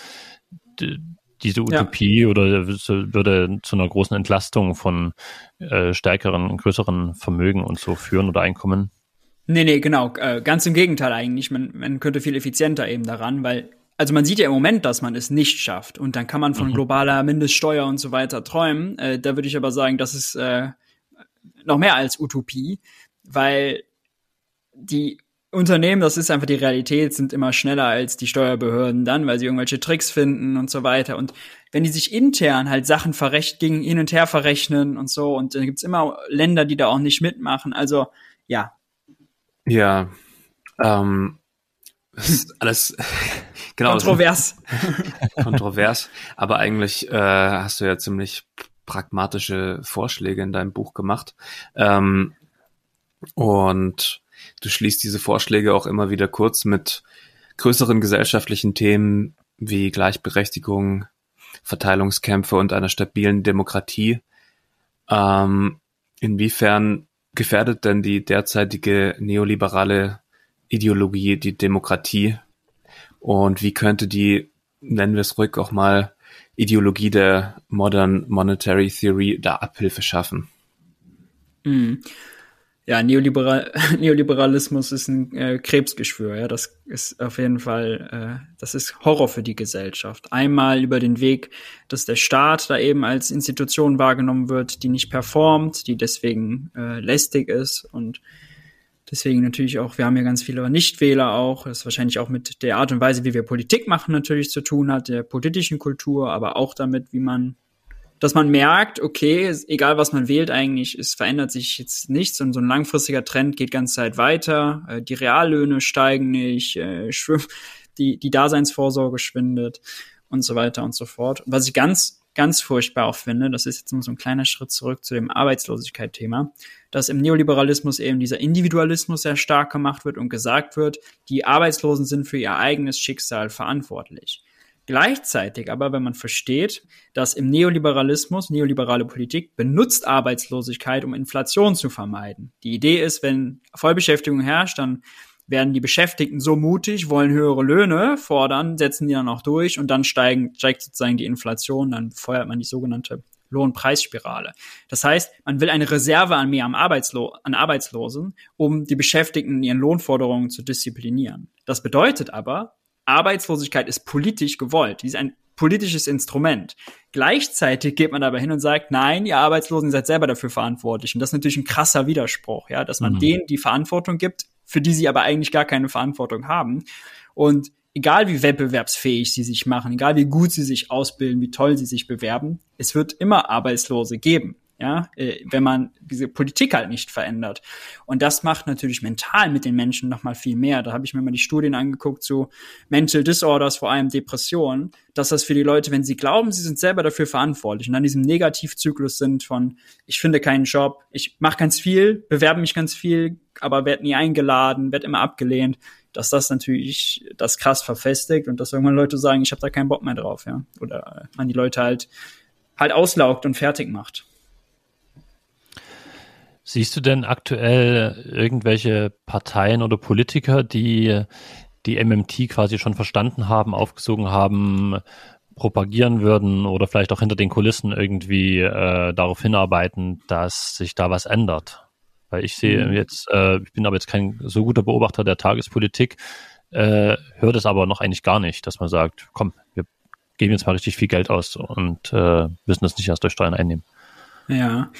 diese Utopie ja. oder würde zu einer großen Entlastung von äh, stärkeren, größeren Vermögen und so führen oder Einkommen. Nee, nee, genau. Äh, ganz im Gegenteil eigentlich. Man, man könnte viel effizienter eben daran, weil also man sieht ja im Moment, dass man es nicht schafft und dann kann man von mhm. globaler Mindeststeuer und so weiter träumen. Äh, da würde ich aber sagen, das ist äh, noch mehr als Utopie, weil die Unternehmen, das ist einfach die Realität, sind immer schneller als die Steuerbehörden dann, weil sie irgendwelche Tricks finden und so weiter. Und wenn die sich intern halt Sachen verrechnen, hin und her verrechnen und so, und dann gibt's immer Länder, die da auch nicht mitmachen. Also ja. Ja. Ähm, alles genau. Kontrovers. kontrovers. Aber eigentlich äh, hast du ja ziemlich pragmatische Vorschläge in deinem Buch gemacht. Ähm, und du schließt diese Vorschläge auch immer wieder kurz mit größeren gesellschaftlichen Themen wie Gleichberechtigung, Verteilungskämpfe und einer stabilen Demokratie. Ähm, inwiefern gefährdet denn die derzeitige neoliberale Ideologie die Demokratie und wie könnte die, nennen wir es ruhig auch mal, Ideologie der Modern Monetary Theory da Abhilfe schaffen? Mhm. Ja, Neoliberal Neoliberalismus ist ein äh, Krebsgeschwür. Ja, das ist auf jeden Fall, äh, das ist Horror für die Gesellschaft. Einmal über den Weg, dass der Staat da eben als Institution wahrgenommen wird, die nicht performt, die deswegen äh, lästig ist und Deswegen natürlich auch, wir haben ja ganz viele Nichtwähler auch, das wahrscheinlich auch mit der Art und Weise, wie wir Politik machen, natürlich zu tun hat, der politischen Kultur, aber auch damit, wie man, dass man merkt, okay, egal was man wählt eigentlich, es verändert sich jetzt nichts und so ein langfristiger Trend geht ganz Zeit weiter, äh, die Reallöhne steigen nicht, äh, die, die Daseinsvorsorge schwindet und so weiter und so fort. Was ich ganz ganz furchtbar auch finde, das ist jetzt nur so ein kleiner Schritt zurück zu dem Arbeitslosigkeit-Thema, dass im Neoliberalismus eben dieser Individualismus sehr stark gemacht wird und gesagt wird, die Arbeitslosen sind für ihr eigenes Schicksal verantwortlich. Gleichzeitig aber, wenn man versteht, dass im Neoliberalismus, neoliberale Politik benutzt Arbeitslosigkeit, um Inflation zu vermeiden. Die Idee ist, wenn Vollbeschäftigung herrscht, dann werden die Beschäftigten so mutig, wollen höhere Löhne fordern, setzen die dann auch durch und dann steigen, steigt sozusagen die Inflation, dann feuert man die sogenannte Lohnpreisspirale. Das heißt, man will eine Reserve an mehr Arbeitslo an Arbeitslosen, um die Beschäftigten in ihren Lohnforderungen zu disziplinieren. Das bedeutet aber, Arbeitslosigkeit ist politisch gewollt. Die ist ein politisches Instrument. Gleichzeitig geht man aber hin und sagt, nein, ihr Arbeitslosen seid selber dafür verantwortlich. Und das ist natürlich ein krasser Widerspruch, ja, dass man mhm. denen die Verantwortung gibt, für die sie aber eigentlich gar keine Verantwortung haben. Und egal wie wettbewerbsfähig sie sich machen, egal wie gut sie sich ausbilden, wie toll sie sich bewerben, es wird immer Arbeitslose geben ja, äh, wenn man diese Politik halt nicht verändert. Und das macht natürlich mental mit den Menschen noch mal viel mehr. Da habe ich mir mal die Studien angeguckt zu Mental Disorders, vor allem Depressionen, dass das für die Leute, wenn sie glauben, sie sind selber dafür verantwortlich und dann diesem Negativzyklus sind von ich finde keinen Job, ich mache ganz viel, bewerbe mich ganz viel, aber werde nie eingeladen, werde immer abgelehnt, dass das natürlich das krass verfestigt und dass irgendwann Leute sagen, ich habe da keinen Bock mehr drauf, ja, oder man die Leute halt halt auslaugt und fertig macht. Siehst du denn aktuell irgendwelche Parteien oder Politiker, die die MMT quasi schon verstanden haben, aufgesogen haben, propagieren würden oder vielleicht auch hinter den Kulissen irgendwie äh, darauf hinarbeiten, dass sich da was ändert? Weil ich sehe mhm. jetzt, äh, ich bin aber jetzt kein so guter Beobachter der Tagespolitik, äh, hört es aber noch eigentlich gar nicht, dass man sagt, komm, wir geben jetzt mal richtig viel Geld aus und äh, müssen das nicht erst durch Steuern einnehmen. Ja,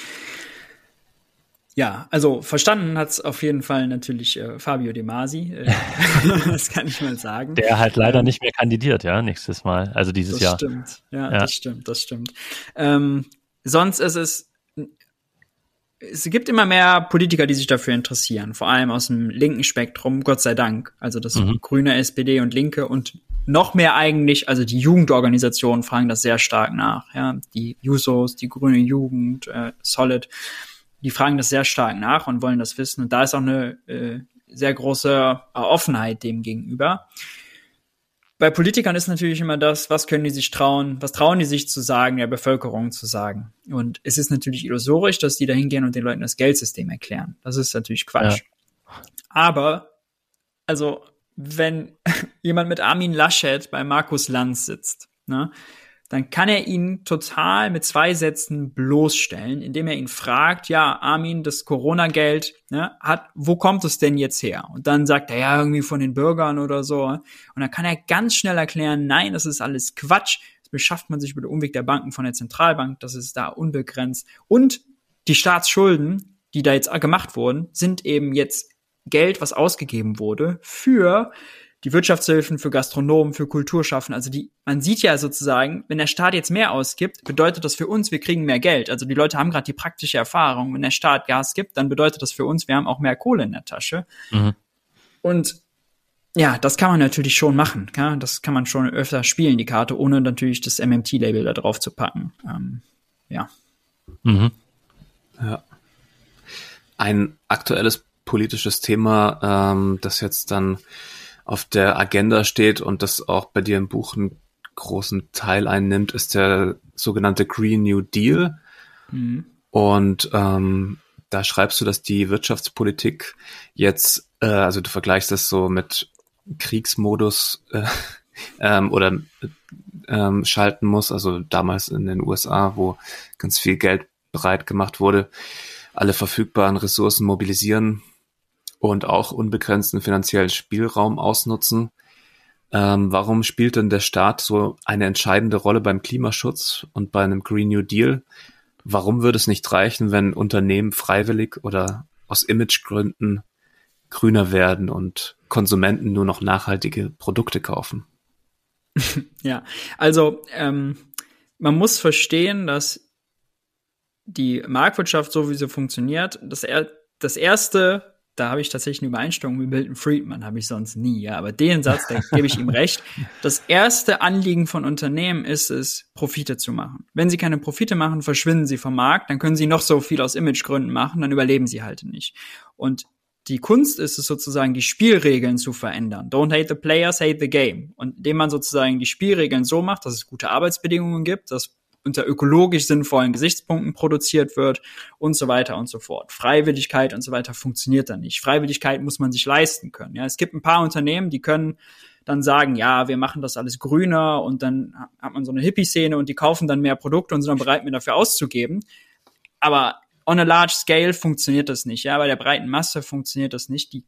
ja, also verstanden hat's auf jeden Fall natürlich äh, Fabio De Masi. Äh, das kann ich mal sagen. Der halt leider ähm, nicht mehr kandidiert, ja, nächstes Mal, also dieses das Jahr. Das stimmt, ja, ja, das stimmt, das stimmt. Ähm, sonst ist es, es gibt immer mehr Politiker, die sich dafür interessieren, vor allem aus dem linken Spektrum, Gott sei Dank. Also das mhm. Grüne, SPD und Linke und noch mehr eigentlich, also die Jugendorganisationen fragen das sehr stark nach, ja, die Jusos, die Grüne Jugend, äh, Solid die fragen das sehr stark nach und wollen das wissen. Und da ist auch eine äh, sehr große Offenheit dem gegenüber. Bei Politikern ist natürlich immer das, was können die sich trauen, was trauen die sich zu sagen, der Bevölkerung zu sagen. Und es ist natürlich illusorisch, dass die da hingehen und den Leuten das Geldsystem erklären. Das ist natürlich Quatsch. Ja. Aber, also, wenn jemand mit Armin Laschet bei Markus Lanz sitzt, ne, dann kann er ihn total mit zwei Sätzen bloßstellen, indem er ihn fragt, ja, Armin, das Corona-Geld, ne, hat, wo kommt es denn jetzt her? Und dann sagt er, ja, irgendwie von den Bürgern oder so. Und dann kann er ganz schnell erklären, nein, das ist alles Quatsch. Das beschafft man sich über den Umweg der Banken von der Zentralbank, das ist da unbegrenzt. Und die Staatsschulden, die da jetzt gemacht wurden, sind eben jetzt Geld, was ausgegeben wurde für die Wirtschaftshilfen für Gastronomen, für Kulturschaffen. Also die, man sieht ja sozusagen, wenn der Staat jetzt mehr ausgibt, bedeutet das für uns, wir kriegen mehr Geld. Also die Leute haben gerade die praktische Erfahrung. Wenn der Staat Gas gibt, dann bedeutet das für uns, wir haben auch mehr Kohle in der Tasche. Mhm. Und ja, das kann man natürlich schon machen. Ja? Das kann man schon öfter spielen, die Karte, ohne natürlich das MMT-Label da drauf zu packen. Ähm, ja. Mhm. Ja. Ein aktuelles politisches Thema, ähm, das jetzt dann auf der Agenda steht und das auch bei dir im Buch einen großen Teil einnimmt, ist der sogenannte Green New Deal. Mhm. Und ähm, da schreibst du, dass die Wirtschaftspolitik jetzt, äh, also du vergleichst das so mit Kriegsmodus äh, ähm, oder ähm, schalten muss, also damals in den USA, wo ganz viel Geld bereit gemacht wurde, alle verfügbaren Ressourcen mobilisieren, und auch unbegrenzten finanziellen Spielraum ausnutzen. Ähm, warum spielt denn der Staat so eine entscheidende Rolle beim Klimaschutz und bei einem Green New Deal? Warum würde es nicht reichen, wenn Unternehmen freiwillig oder aus Imagegründen grüner werden und Konsumenten nur noch nachhaltige Produkte kaufen. ja, also ähm, man muss verstehen, dass die Marktwirtschaft, so wie sie funktioniert, das, er das erste, da habe ich tatsächlich eine Übereinstimmung mit Milton Friedman, habe ich sonst nie, ja, aber den Satz, da gebe ich ihm recht. Das erste Anliegen von Unternehmen ist es, Profite zu machen. Wenn sie keine Profite machen, verschwinden sie vom Markt, dann können sie noch so viel aus Imagegründen machen, dann überleben sie halt nicht. Und die Kunst ist es sozusagen, die Spielregeln zu verändern. Don't hate the players, hate the game. Und indem man sozusagen die Spielregeln so macht, dass es gute Arbeitsbedingungen gibt, dass unter ökologisch sinnvollen Gesichtspunkten produziert wird und so weiter und so fort. Freiwilligkeit und so weiter funktioniert dann nicht. Freiwilligkeit muss man sich leisten können. Ja, es gibt ein paar Unternehmen, die können dann sagen, ja, wir machen das alles grüner und dann hat man so eine Hippie-Szene und die kaufen dann mehr Produkte und sind dann bereit, mir dafür auszugeben. Aber on a large scale funktioniert das nicht. Ja, bei der breiten Masse funktioniert das nicht. Die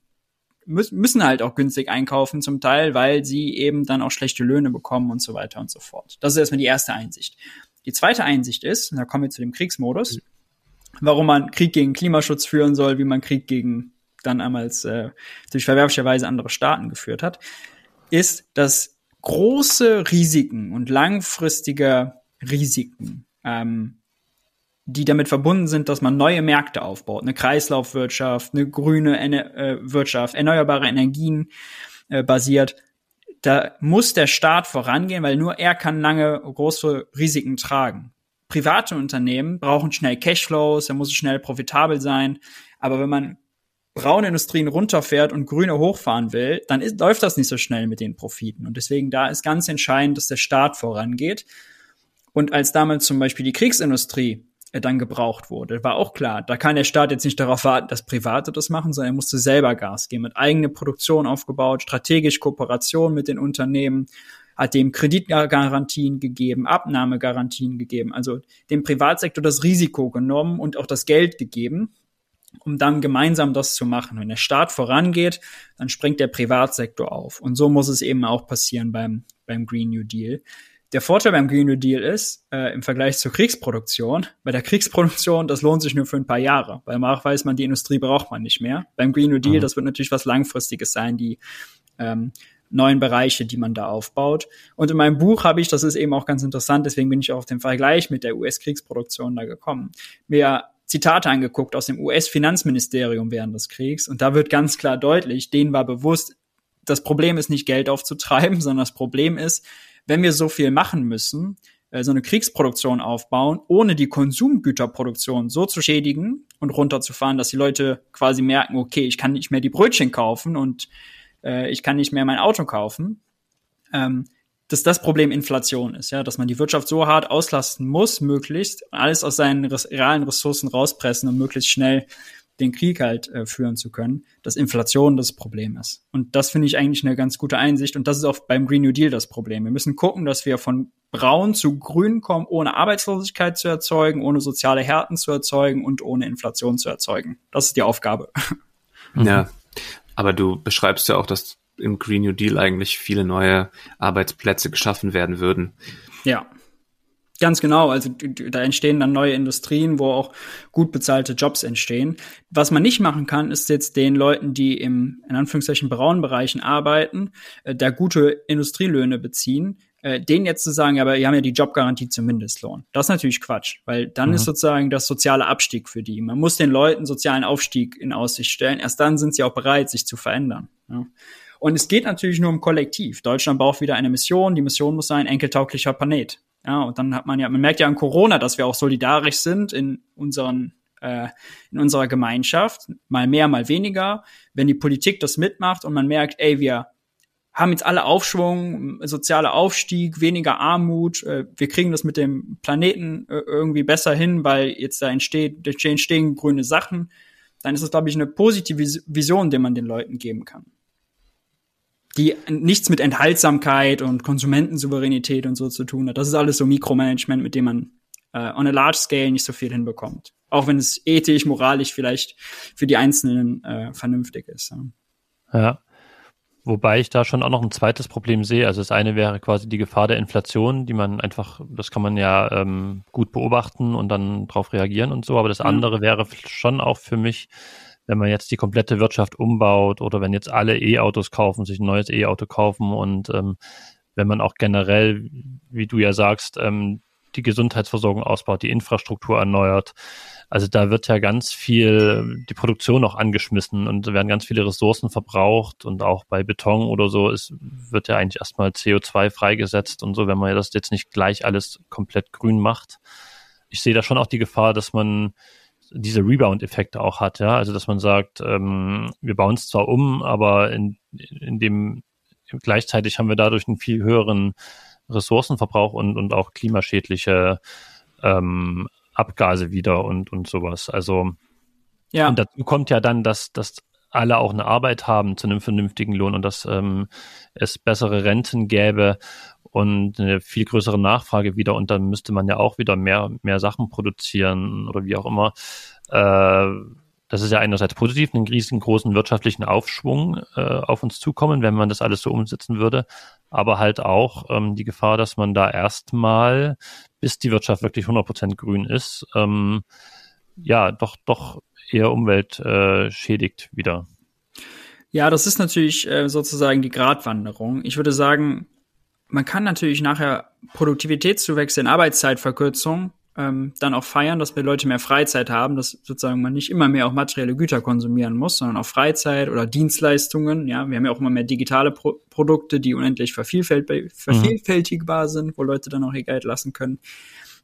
müssen halt auch günstig einkaufen zum Teil, weil sie eben dann auch schlechte Löhne bekommen und so weiter und so fort. Das ist erstmal die erste Einsicht. Die zweite Einsicht ist, und da kommen wir zu dem Kriegsmodus, warum man Krieg gegen Klimaschutz führen soll, wie man Krieg gegen dann einmal äh, durch verwerflicherweise andere Staaten geführt hat, ist, dass große Risiken und langfristige Risiken ähm, die damit verbunden sind, dass man neue Märkte aufbaut, eine Kreislaufwirtschaft, eine grüne Ener äh, Wirtschaft, erneuerbare Energien äh, basiert. Da muss der Staat vorangehen, weil nur er kann lange große Risiken tragen. Private Unternehmen brauchen schnell Cashflows, er muss schnell profitabel sein. Aber wenn man braune Industrien runterfährt und grüne hochfahren will, dann ist, läuft das nicht so schnell mit den Profiten. Und deswegen da ist ganz entscheidend, dass der Staat vorangeht. Und als damals zum Beispiel die Kriegsindustrie dann gebraucht wurde. War auch klar, da kann der Staat jetzt nicht darauf warten, dass Private das machen, sondern er musste selber Gas geben, mit eigene Produktion aufgebaut, strategisch Kooperation mit den Unternehmen, hat dem Kreditgarantien gegeben, Abnahmegarantien gegeben, also dem Privatsektor das Risiko genommen und auch das Geld gegeben, um dann gemeinsam das zu machen. Wenn der Staat vorangeht, dann springt der Privatsektor auf. Und so muss es eben auch passieren beim, beim Green New Deal. Der Vorteil beim Green New Deal ist, äh, im Vergleich zur Kriegsproduktion, bei der Kriegsproduktion, das lohnt sich nur für ein paar Jahre, weil danach weiß man, die Industrie braucht man nicht mehr. Beim Green New Deal, mhm. das wird natürlich was Langfristiges sein, die ähm, neuen Bereiche, die man da aufbaut. Und in meinem Buch habe ich, das ist eben auch ganz interessant, deswegen bin ich auch auf den Vergleich mit der US-Kriegsproduktion da gekommen, mir Zitate angeguckt aus dem US-Finanzministerium während des Kriegs und da wird ganz klar deutlich, denen war bewusst, das Problem ist nicht Geld aufzutreiben, sondern das Problem ist, wenn wir so viel machen müssen, äh, so eine Kriegsproduktion aufbauen, ohne die Konsumgüterproduktion so zu schädigen und runterzufahren, dass die Leute quasi merken, okay, ich kann nicht mehr die Brötchen kaufen und äh, ich kann nicht mehr mein Auto kaufen, ähm, dass das Problem Inflation ist, ja, dass man die Wirtschaft so hart auslasten muss, möglichst, alles aus seinen realen Ressourcen rauspressen und möglichst schnell den Krieg halt äh, führen zu können, dass Inflation das Problem ist. Und das finde ich eigentlich eine ganz gute Einsicht. Und das ist auch beim Green New Deal das Problem. Wir müssen gucken, dass wir von braun zu grün kommen, ohne Arbeitslosigkeit zu erzeugen, ohne soziale Härten zu erzeugen und ohne Inflation zu erzeugen. Das ist die Aufgabe. Ja, aber du beschreibst ja auch, dass im Green New Deal eigentlich viele neue Arbeitsplätze geschaffen werden würden. Ja. Ganz genau, also da entstehen dann neue Industrien, wo auch gut bezahlte Jobs entstehen. Was man nicht machen kann, ist jetzt den Leuten, die im in Anführungszeichen braunen Bereichen arbeiten, äh, da gute Industrielöhne beziehen, äh, denen jetzt zu sagen, aber die haben ja die Jobgarantie zum Mindestlohn. Das ist natürlich Quatsch, weil dann mhm. ist sozusagen das soziale Abstieg für die. Man muss den Leuten sozialen Aufstieg in Aussicht stellen. Erst dann sind sie auch bereit, sich zu verändern. Ja. Und es geht natürlich nur um Kollektiv. Deutschland braucht wieder eine Mission. Die Mission muss sein, enkeltauglicher Planet. Ja, und dann hat man ja, man merkt ja an Corona, dass wir auch solidarisch sind in unseren äh, in unserer Gemeinschaft, mal mehr, mal weniger. Wenn die Politik das mitmacht und man merkt, ey, wir haben jetzt alle Aufschwung, sozialer Aufstieg, weniger Armut, äh, wir kriegen das mit dem Planeten äh, irgendwie besser hin, weil jetzt da entsteht, entstehen grüne Sachen, dann ist das, glaube ich, eine positive Vision, die man den Leuten geben kann die nichts mit Enthaltsamkeit und Konsumentensouveränität und so zu tun hat. Das ist alles so Mikromanagement, mit dem man äh, on a large scale nicht so viel hinbekommt. Auch wenn es ethisch, moralisch vielleicht für die Einzelnen äh, vernünftig ist. Ja. ja. Wobei ich da schon auch noch ein zweites Problem sehe. Also das eine wäre quasi die Gefahr der Inflation, die man einfach, das kann man ja ähm, gut beobachten und dann darauf reagieren und so. Aber das andere wäre schon auch für mich wenn man jetzt die komplette Wirtschaft umbaut oder wenn jetzt alle E-Autos kaufen, sich ein neues E-Auto kaufen und ähm, wenn man auch generell, wie du ja sagst, ähm, die Gesundheitsversorgung ausbaut, die Infrastruktur erneuert. Also da wird ja ganz viel die Produktion auch angeschmissen und werden ganz viele Ressourcen verbraucht und auch bei Beton oder so ist, wird ja eigentlich erstmal CO2 freigesetzt und so, wenn man das jetzt nicht gleich alles komplett grün macht. Ich sehe da schon auch die Gefahr, dass man diese Rebound-Effekte auch hat, ja. Also dass man sagt, ähm, wir bauen es zwar um, aber in, in dem gleichzeitig haben wir dadurch einen viel höheren Ressourcenverbrauch und, und auch klimaschädliche ähm, Abgase wieder und, und sowas. Also ja. und dazu kommt ja dann, dass, dass alle auch eine Arbeit haben zu einem vernünftigen Lohn und dass ähm, es bessere Renten gäbe und eine viel größere Nachfrage wieder und dann müsste man ja auch wieder mehr, mehr Sachen produzieren oder wie auch immer. Äh, das ist ja einerseits positiv, einen riesengroßen wirtschaftlichen Aufschwung äh, auf uns zukommen, wenn man das alles so umsetzen würde, aber halt auch ähm, die Gefahr, dass man da erstmal, bis die Wirtschaft wirklich 100% grün ist, ähm, ja, doch, doch eher Umwelt äh, schädigt wieder. Ja, das ist natürlich äh, sozusagen die Gratwanderung. Ich würde sagen, man kann natürlich nachher Produktivitätszuwächse in Arbeitszeitverkürzung ähm, dann auch feiern, dass wir Leute mehr Freizeit haben, dass sozusagen man nicht immer mehr auch materielle Güter konsumieren muss, sondern auch Freizeit oder Dienstleistungen. Ja, wir haben ja auch immer mehr digitale Pro Produkte, die unendlich vervielfält vervielfältigbar sind, wo Leute dann auch ihr Geld lassen können.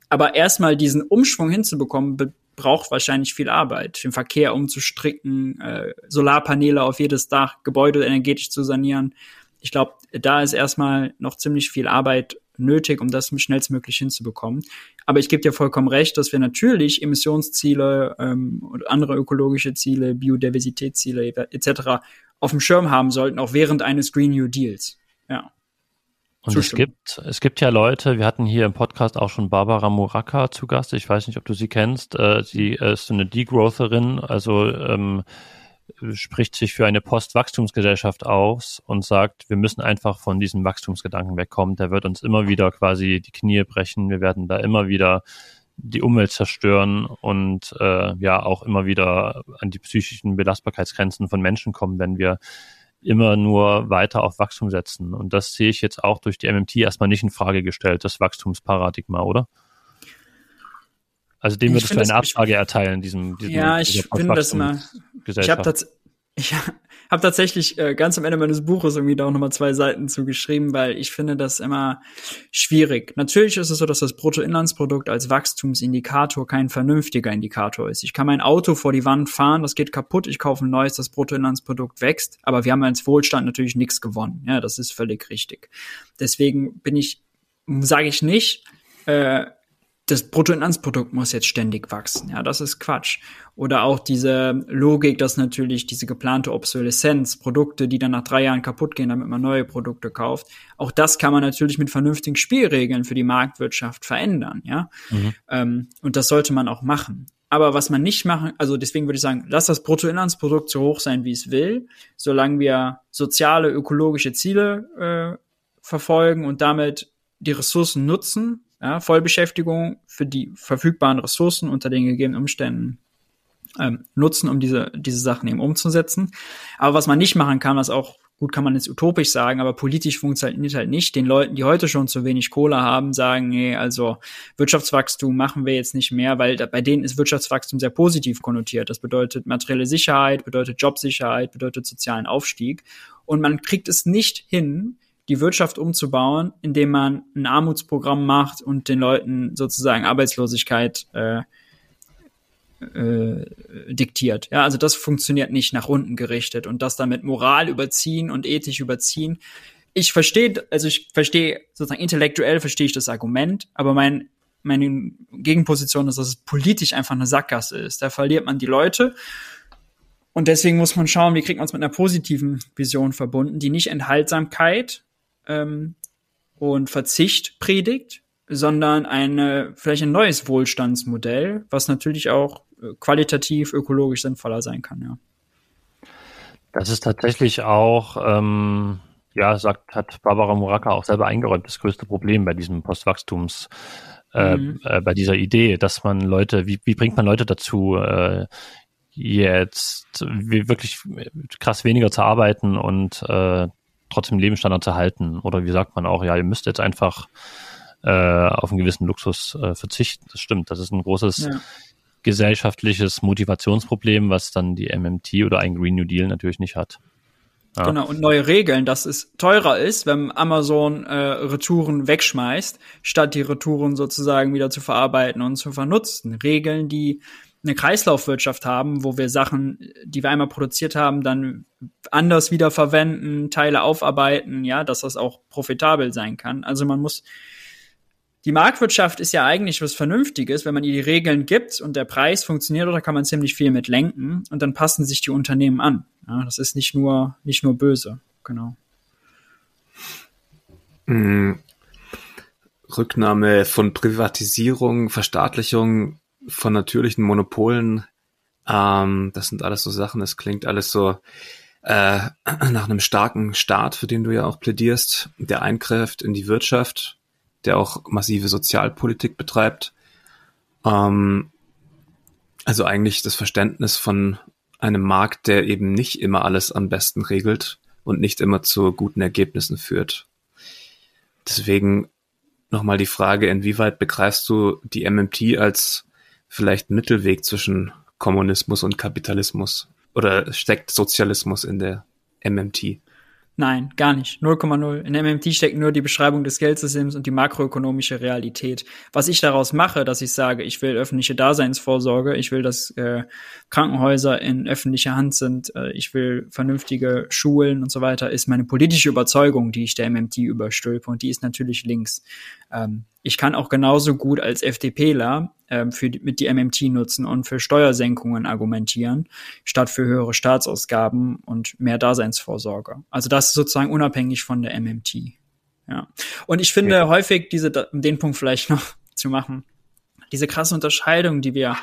Aber erstmal diesen Umschwung hinzubekommen, braucht wahrscheinlich viel Arbeit, den Verkehr umzustricken, äh, Solarpaneele auf jedes Dach, Gebäude energetisch zu sanieren. Ich glaube, da ist erstmal noch ziemlich viel Arbeit nötig, um das schnellstmöglich hinzubekommen. Aber ich gebe dir vollkommen recht, dass wir natürlich Emissionsziele ähm, und andere ökologische Ziele, Biodiversitätsziele etc. auf dem Schirm haben sollten, auch während eines Green New Deals. Ja. Und es gibt, es gibt ja Leute, wir hatten hier im Podcast auch schon Barbara Muraka zu Gast. Ich weiß nicht, ob du sie kennst. Äh, sie ist eine Degrowtherin, also ähm, spricht sich für eine Postwachstumsgesellschaft aus und sagt, wir müssen einfach von diesem Wachstumsgedanken wegkommen. Der wird uns immer wieder quasi die Knie brechen. Wir werden da immer wieder die Umwelt zerstören und äh, ja auch immer wieder an die psychischen Belastbarkeitsgrenzen von Menschen kommen, wenn wir immer nur weiter auf Wachstum setzen. Und das sehe ich jetzt auch durch die MMT erstmal nicht in Frage gestellt, das Wachstumsparadigma, oder? Also dem würdest du eine Absage erteilen, diesem, diesem Ja, ich finde das mal. Ich habe tats ich hab tatsächlich äh, ganz am Ende meines Buches irgendwie da auch nochmal zwei Seiten zugeschrieben, weil ich finde das immer schwierig. Natürlich ist es so, dass das Bruttoinlandsprodukt als Wachstumsindikator kein vernünftiger Indikator ist. Ich kann mein Auto vor die Wand fahren, das geht kaputt, ich kaufe ein neues, das Bruttoinlandsprodukt wächst, aber wir haben als Wohlstand natürlich nichts gewonnen. Ja, das ist völlig richtig. Deswegen bin ich, sage ich nicht, äh, das Bruttoinlandsprodukt muss jetzt ständig wachsen. Ja, das ist Quatsch. Oder auch diese Logik, dass natürlich diese geplante Obsoleszenz, Produkte, die dann nach drei Jahren kaputt gehen, damit man neue Produkte kauft, auch das kann man natürlich mit vernünftigen Spielregeln für die Marktwirtschaft verändern. Ja, mhm. ähm, und das sollte man auch machen. Aber was man nicht machen, also deswegen würde ich sagen, lass das Bruttoinlandsprodukt so hoch sein, wie es will, solange wir soziale, ökologische Ziele äh, verfolgen und damit die Ressourcen nutzen, ja, Vollbeschäftigung für die verfügbaren Ressourcen unter den gegebenen Umständen ähm, nutzen, um diese, diese Sachen eben umzusetzen. Aber was man nicht machen kann, was auch gut kann man jetzt utopisch sagen, aber politisch funktioniert halt nicht, den Leuten, die heute schon zu wenig Kohle haben, sagen, nee, also Wirtschaftswachstum machen wir jetzt nicht mehr, weil da, bei denen ist Wirtschaftswachstum sehr positiv konnotiert. Das bedeutet materielle Sicherheit, bedeutet Jobsicherheit, bedeutet sozialen Aufstieg. Und man kriegt es nicht hin, die Wirtschaft umzubauen, indem man ein Armutsprogramm macht und den Leuten sozusagen Arbeitslosigkeit äh, äh, diktiert. Ja, also das funktioniert nicht nach unten gerichtet und das dann mit Moral überziehen und ethisch überziehen. Ich verstehe, also ich verstehe sozusagen intellektuell verstehe ich das Argument, aber mein meine Gegenposition ist, dass es politisch einfach eine Sackgasse ist. Da verliert man die Leute und deswegen muss man schauen, wie kriegt man es mit einer positiven Vision verbunden, die nicht Enthaltsamkeit ähm, und Verzicht predigt, sondern eine, vielleicht ein neues Wohlstandsmodell, was natürlich auch äh, qualitativ, ökologisch sinnvoller sein kann, ja. Das ist tatsächlich auch, ähm, ja, sagt, hat Barbara Muraka auch selber eingeräumt, das größte Problem bei diesem Postwachstums, äh, mhm. äh, bei dieser Idee, dass man Leute, wie, wie bringt man Leute dazu, äh, jetzt wirklich krass weniger zu arbeiten und äh, trotzdem Lebensstandard zu halten? Oder wie sagt man auch, ja, ihr müsst jetzt einfach äh, auf einen gewissen Luxus äh, verzichten. Das stimmt. Das ist ein großes ja. gesellschaftliches Motivationsproblem, was dann die MMT oder ein Green New Deal natürlich nicht hat. Ja. Genau, und neue Regeln, dass es teurer ist, wenn Amazon äh, Retouren wegschmeißt, statt die Retouren sozusagen wieder zu verarbeiten und zu vernutzen. Regeln, die eine Kreislaufwirtschaft haben, wo wir Sachen, die wir einmal produziert haben, dann anders wieder verwenden, Teile aufarbeiten, ja, dass das auch profitabel sein kann. Also man muss die Marktwirtschaft ist ja eigentlich was Vernünftiges, wenn man ihr die Regeln gibt und der Preis funktioniert, oder kann man ziemlich viel mit lenken und dann passen sich die Unternehmen an. Ja, das ist nicht nur, nicht nur böse, genau. Mhm. Rücknahme von Privatisierung, Verstaatlichung von natürlichen Monopolen, ähm, das sind alles so Sachen, das klingt alles so äh, nach einem starken Staat, für den du ja auch plädierst, der eingreift in die Wirtschaft der auch massive Sozialpolitik betreibt. Ähm, also eigentlich das Verständnis von einem Markt, der eben nicht immer alles am besten regelt und nicht immer zu guten Ergebnissen führt. Deswegen nochmal die Frage, inwieweit begreifst du die MMT als vielleicht Mittelweg zwischen Kommunismus und Kapitalismus? Oder steckt Sozialismus in der MMT? Nein, gar nicht. 0,0. In MMT steckt nur die Beschreibung des Geldsystems und die makroökonomische Realität. Was ich daraus mache, dass ich sage, ich will öffentliche Daseinsvorsorge, ich will, dass äh, Krankenhäuser in öffentlicher Hand sind, äh, ich will vernünftige Schulen und so weiter, ist meine politische Überzeugung, die ich der MMT überstülpe und die ist natürlich links. Ähm, ich kann auch genauso gut als FDPler ähm, für mit die MMT nutzen und für Steuersenkungen argumentieren, statt für höhere Staatsausgaben und mehr Daseinsvorsorge. Also das ist sozusagen unabhängig von der MMT. Ja. Und ich finde ja. häufig diese, den Punkt vielleicht noch zu machen, diese krasse Unterscheidung, die wir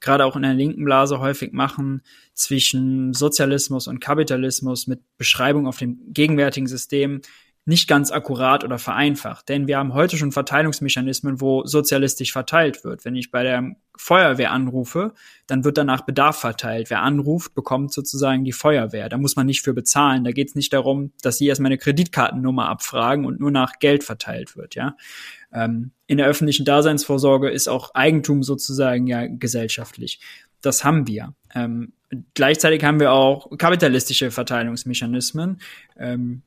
gerade auch in der linken Blase häufig machen zwischen Sozialismus und Kapitalismus mit Beschreibung auf dem gegenwärtigen System, nicht ganz akkurat oder vereinfacht. Denn wir haben heute schon Verteilungsmechanismen, wo sozialistisch verteilt wird. Wenn ich bei der Feuerwehr anrufe, dann wird danach Bedarf verteilt. Wer anruft, bekommt sozusagen die Feuerwehr. Da muss man nicht für bezahlen. Da geht es nicht darum, dass sie erstmal eine Kreditkartennummer abfragen und nur nach Geld verteilt wird. Ja, ähm, in der öffentlichen Daseinsvorsorge ist auch Eigentum sozusagen ja gesellschaftlich. Das haben wir. Ähm, gleichzeitig haben wir auch kapitalistische Verteilungsmechanismen. Ähm,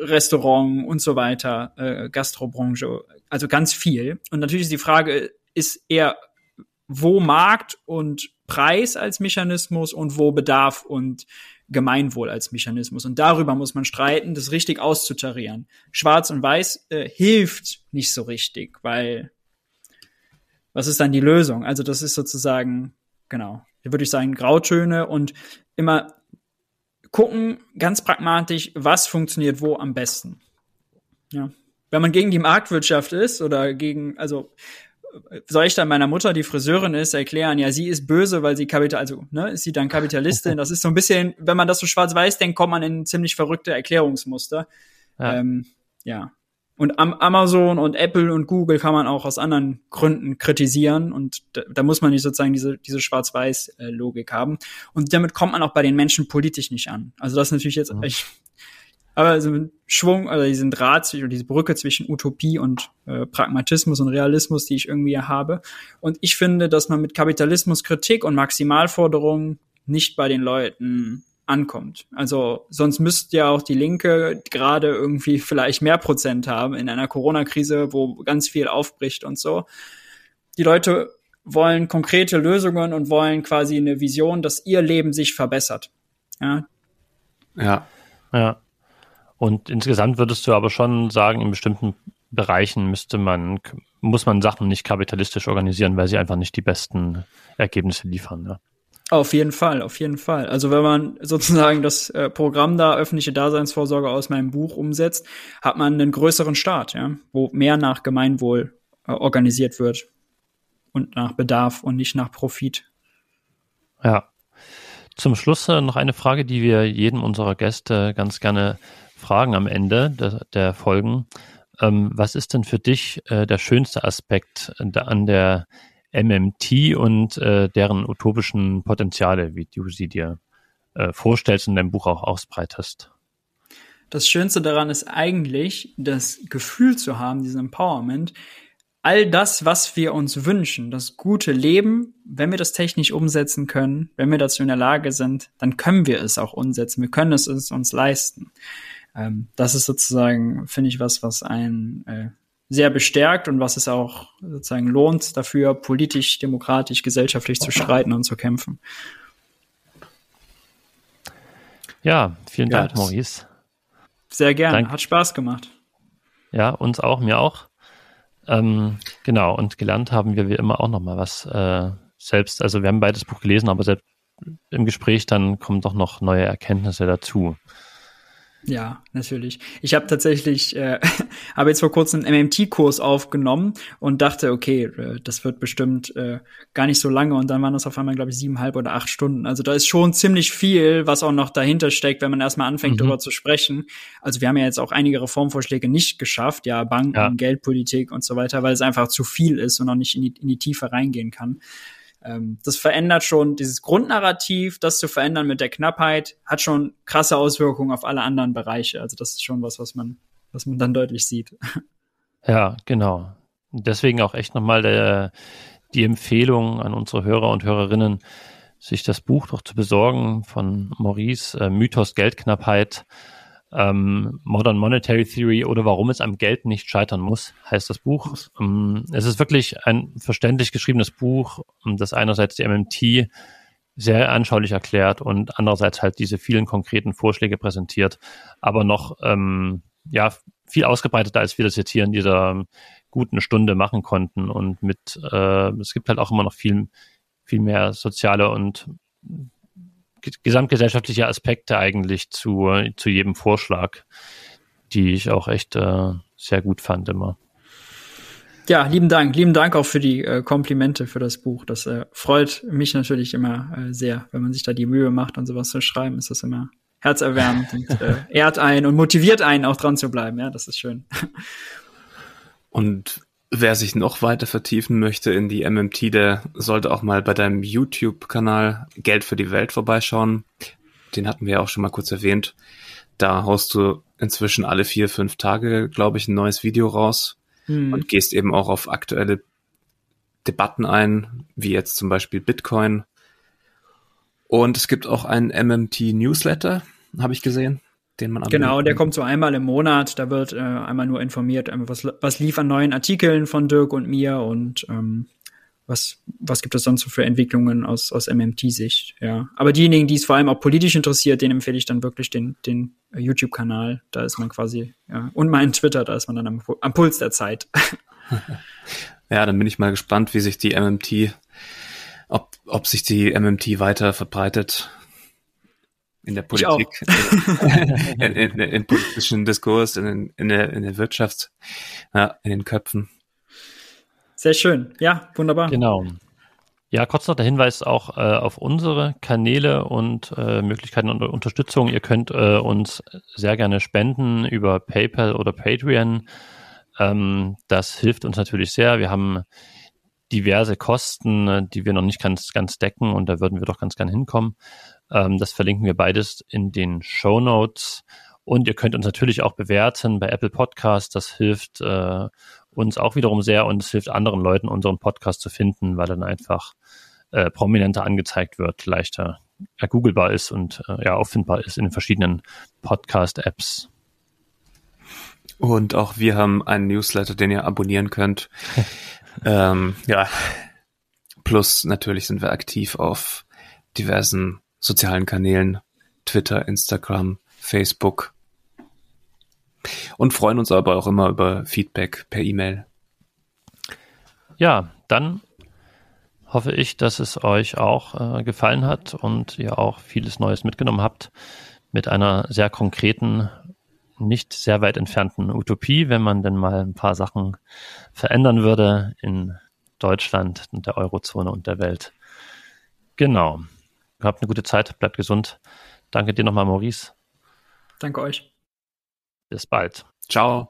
Restaurant und so weiter, äh, Gastrobranche, also ganz viel. Und natürlich ist die Frage, ist eher wo Markt und Preis als Mechanismus und wo Bedarf und Gemeinwohl als Mechanismus. Und darüber muss man streiten, das richtig auszutarieren. Schwarz und Weiß äh, hilft nicht so richtig, weil was ist dann die Lösung? Also das ist sozusagen, genau, würde ich sagen, Grautöne und immer gucken ganz pragmatisch, was funktioniert wo am besten. Ja. Wenn man gegen die Marktwirtschaft ist oder gegen, also soll ich dann meiner Mutter, die Friseurin ist, erklären, ja, sie ist böse, weil sie Kapital, also, ne, ist sie dann Kapitalistin? Das ist so ein bisschen, wenn man das so schwarz-weiß denkt, kommt man in ziemlich verrückte Erklärungsmuster. Ja. Ähm, ja. Und am Amazon und Apple und Google kann man auch aus anderen Gründen kritisieren und da, da muss man nicht sozusagen diese, diese Schwarz-Weiß-Logik haben. Und damit kommt man auch bei den Menschen politisch nicht an. Also das ist natürlich jetzt mhm. echt, aber so ein Schwung oder diesen Draht oder diese Brücke zwischen Utopie und äh, Pragmatismus und Realismus, die ich irgendwie habe. Und ich finde, dass man mit Kapitalismuskritik und Maximalforderungen nicht bei den Leuten ankommt. Also sonst müsste ja auch die Linke gerade irgendwie vielleicht mehr Prozent haben in einer Corona-Krise, wo ganz viel aufbricht und so. Die Leute wollen konkrete Lösungen und wollen quasi eine Vision, dass ihr Leben sich verbessert. Ja. Ja. Ja. Und insgesamt würdest du aber schon sagen, in bestimmten Bereichen müsste man, muss man Sachen nicht kapitalistisch organisieren, weil sie einfach nicht die besten Ergebnisse liefern. Ja. Auf jeden Fall, auf jeden Fall. Also wenn man sozusagen das äh, Programm da öffentliche Daseinsvorsorge aus meinem Buch umsetzt, hat man einen größeren Staat, ja, wo mehr nach Gemeinwohl äh, organisiert wird und nach Bedarf und nicht nach Profit. Ja. Zum Schluss äh, noch eine Frage, die wir jedem unserer Gäste ganz gerne fragen am Ende der, der Folgen. Ähm, was ist denn für dich äh, der schönste Aspekt an der MMT und äh, deren utopischen Potenziale, wie du sie dir äh, vorstellst und in deinem Buch auch ausbreitest. Das Schönste daran ist eigentlich, das Gefühl zu haben, diesen Empowerment, all das, was wir uns wünschen, das gute Leben, wenn wir das technisch umsetzen können, wenn wir dazu in der Lage sind, dann können wir es auch umsetzen. Wir können es uns leisten. Ähm, das ist sozusagen, finde ich, was, was einen äh, sehr bestärkt und was es auch sozusagen lohnt, dafür politisch, demokratisch, gesellschaftlich zu streiten und zu kämpfen. Ja, vielen Dank, Maurice. Sehr gerne, Dank. hat Spaß gemacht. Ja, uns auch, mir auch. Ähm, genau, und gelernt haben wir wie immer auch nochmal was äh, selbst. Also wir haben beides Buch gelesen, aber selbst im Gespräch dann kommen doch noch neue Erkenntnisse dazu. Ja, natürlich. Ich habe tatsächlich, äh, habe jetzt vor kurzem einen MMT-Kurs aufgenommen und dachte, okay, äh, das wird bestimmt äh, gar nicht so lange und dann waren das auf einmal, glaube ich, siebeneinhalb oder acht Stunden. Also da ist schon ziemlich viel, was auch noch dahinter steckt, wenn man erstmal anfängt, mhm. darüber zu sprechen. Also wir haben ja jetzt auch einige Reformvorschläge nicht geschafft, ja, Banken, ja. Geldpolitik und so weiter, weil es einfach zu viel ist und auch nicht in die, in die Tiefe reingehen kann. Ähm, das verändert schon dieses Grundnarrativ, das zu verändern mit der Knappheit, hat schon krasse Auswirkungen auf alle anderen Bereiche. Also das ist schon was, was man, was man dann deutlich sieht. Ja, genau. Deswegen auch echt nochmal der, die Empfehlung an unsere Hörer und Hörerinnen, sich das Buch doch zu besorgen von Maurice, äh, Mythos Geldknappheit ähm, Modern Monetary Theory oder warum es am Geld nicht scheitern muss, heißt das Buch. Ähm, es ist wirklich ein verständlich geschriebenes Buch, das einerseits die MMT sehr anschaulich erklärt und andererseits halt diese vielen konkreten Vorschläge präsentiert, aber noch ähm, ja viel ausgebreiteter, als wir das jetzt hier in dieser guten Stunde machen konnten und mit äh, es gibt halt auch immer noch viel viel mehr soziale und gesamtgesellschaftliche Aspekte eigentlich zu, zu jedem Vorschlag, die ich auch echt äh, sehr gut fand immer. Ja, lieben Dank. Lieben Dank auch für die äh, Komplimente für das Buch. Das äh, freut mich natürlich immer äh, sehr, wenn man sich da die Mühe macht und sowas zu schreiben, ist das immer herzerwärmend und äh, ehrt einen und motiviert einen auch dran zu bleiben. Ja, das ist schön. Und Wer sich noch weiter vertiefen möchte in die MMT, der sollte auch mal bei deinem YouTube-Kanal Geld für die Welt vorbeischauen. Den hatten wir ja auch schon mal kurz erwähnt. Da haust du inzwischen alle vier, fünf Tage, glaube ich, ein neues Video raus hm. und gehst eben auch auf aktuelle Debatten ein, wie jetzt zum Beispiel Bitcoin. Und es gibt auch einen MMT-Newsletter, habe ich gesehen den man Genau, der kommt so einmal im Monat. Da wird äh, einmal nur informiert, äh, was, was lief an neuen Artikeln von Dirk und mir und ähm, was, was gibt es sonst so für Entwicklungen aus, aus MMT-Sicht, ja. Aber diejenigen, die es vor allem auch politisch interessiert, denen empfehle ich dann wirklich den, den YouTube-Kanal. Da ist man quasi, ja. Und meinen Twitter, da ist man dann am, am Puls der Zeit. ja, dann bin ich mal gespannt, wie sich die MMT, ob, ob sich die MMT weiter verbreitet in der Politik, in, in, in, in, politischen Diskurs, in, in, der, in der Wirtschaft, ja, in den Köpfen. Sehr schön. Ja, wunderbar. Genau. Ja, kurz noch der Hinweis auch äh, auf unsere Kanäle und äh, Möglichkeiten und Unterstützung. Ihr könnt äh, uns sehr gerne spenden über PayPal oder Patreon. Ähm, das hilft uns natürlich sehr. Wir haben diverse Kosten, äh, die wir noch nicht ganz, ganz decken und da würden wir doch ganz gerne hinkommen. Ähm, das verlinken wir beides in den Show Notes. Und ihr könnt uns natürlich auch bewerten bei Apple Podcast. Das hilft äh, uns auch wiederum sehr und es hilft anderen Leuten, unseren Podcast zu finden, weil dann einfach äh, prominenter angezeigt wird, leichter ergooglebar ist und äh, ja auffindbar ist in den verschiedenen Podcast-Apps. Und auch wir haben einen Newsletter, den ihr abonnieren könnt. ähm, ja, plus natürlich sind wir aktiv auf diversen sozialen Kanälen, Twitter, Instagram, Facebook. Und freuen uns aber auch immer über Feedback per E-Mail. Ja, dann hoffe ich, dass es euch auch äh, gefallen hat und ihr auch vieles Neues mitgenommen habt mit einer sehr konkreten, nicht sehr weit entfernten Utopie, wenn man denn mal ein paar Sachen verändern würde in Deutschland und der Eurozone und der Welt. Genau. Habt eine gute Zeit, bleibt gesund. Danke dir nochmal, Maurice. Danke euch. Bis bald. Ciao.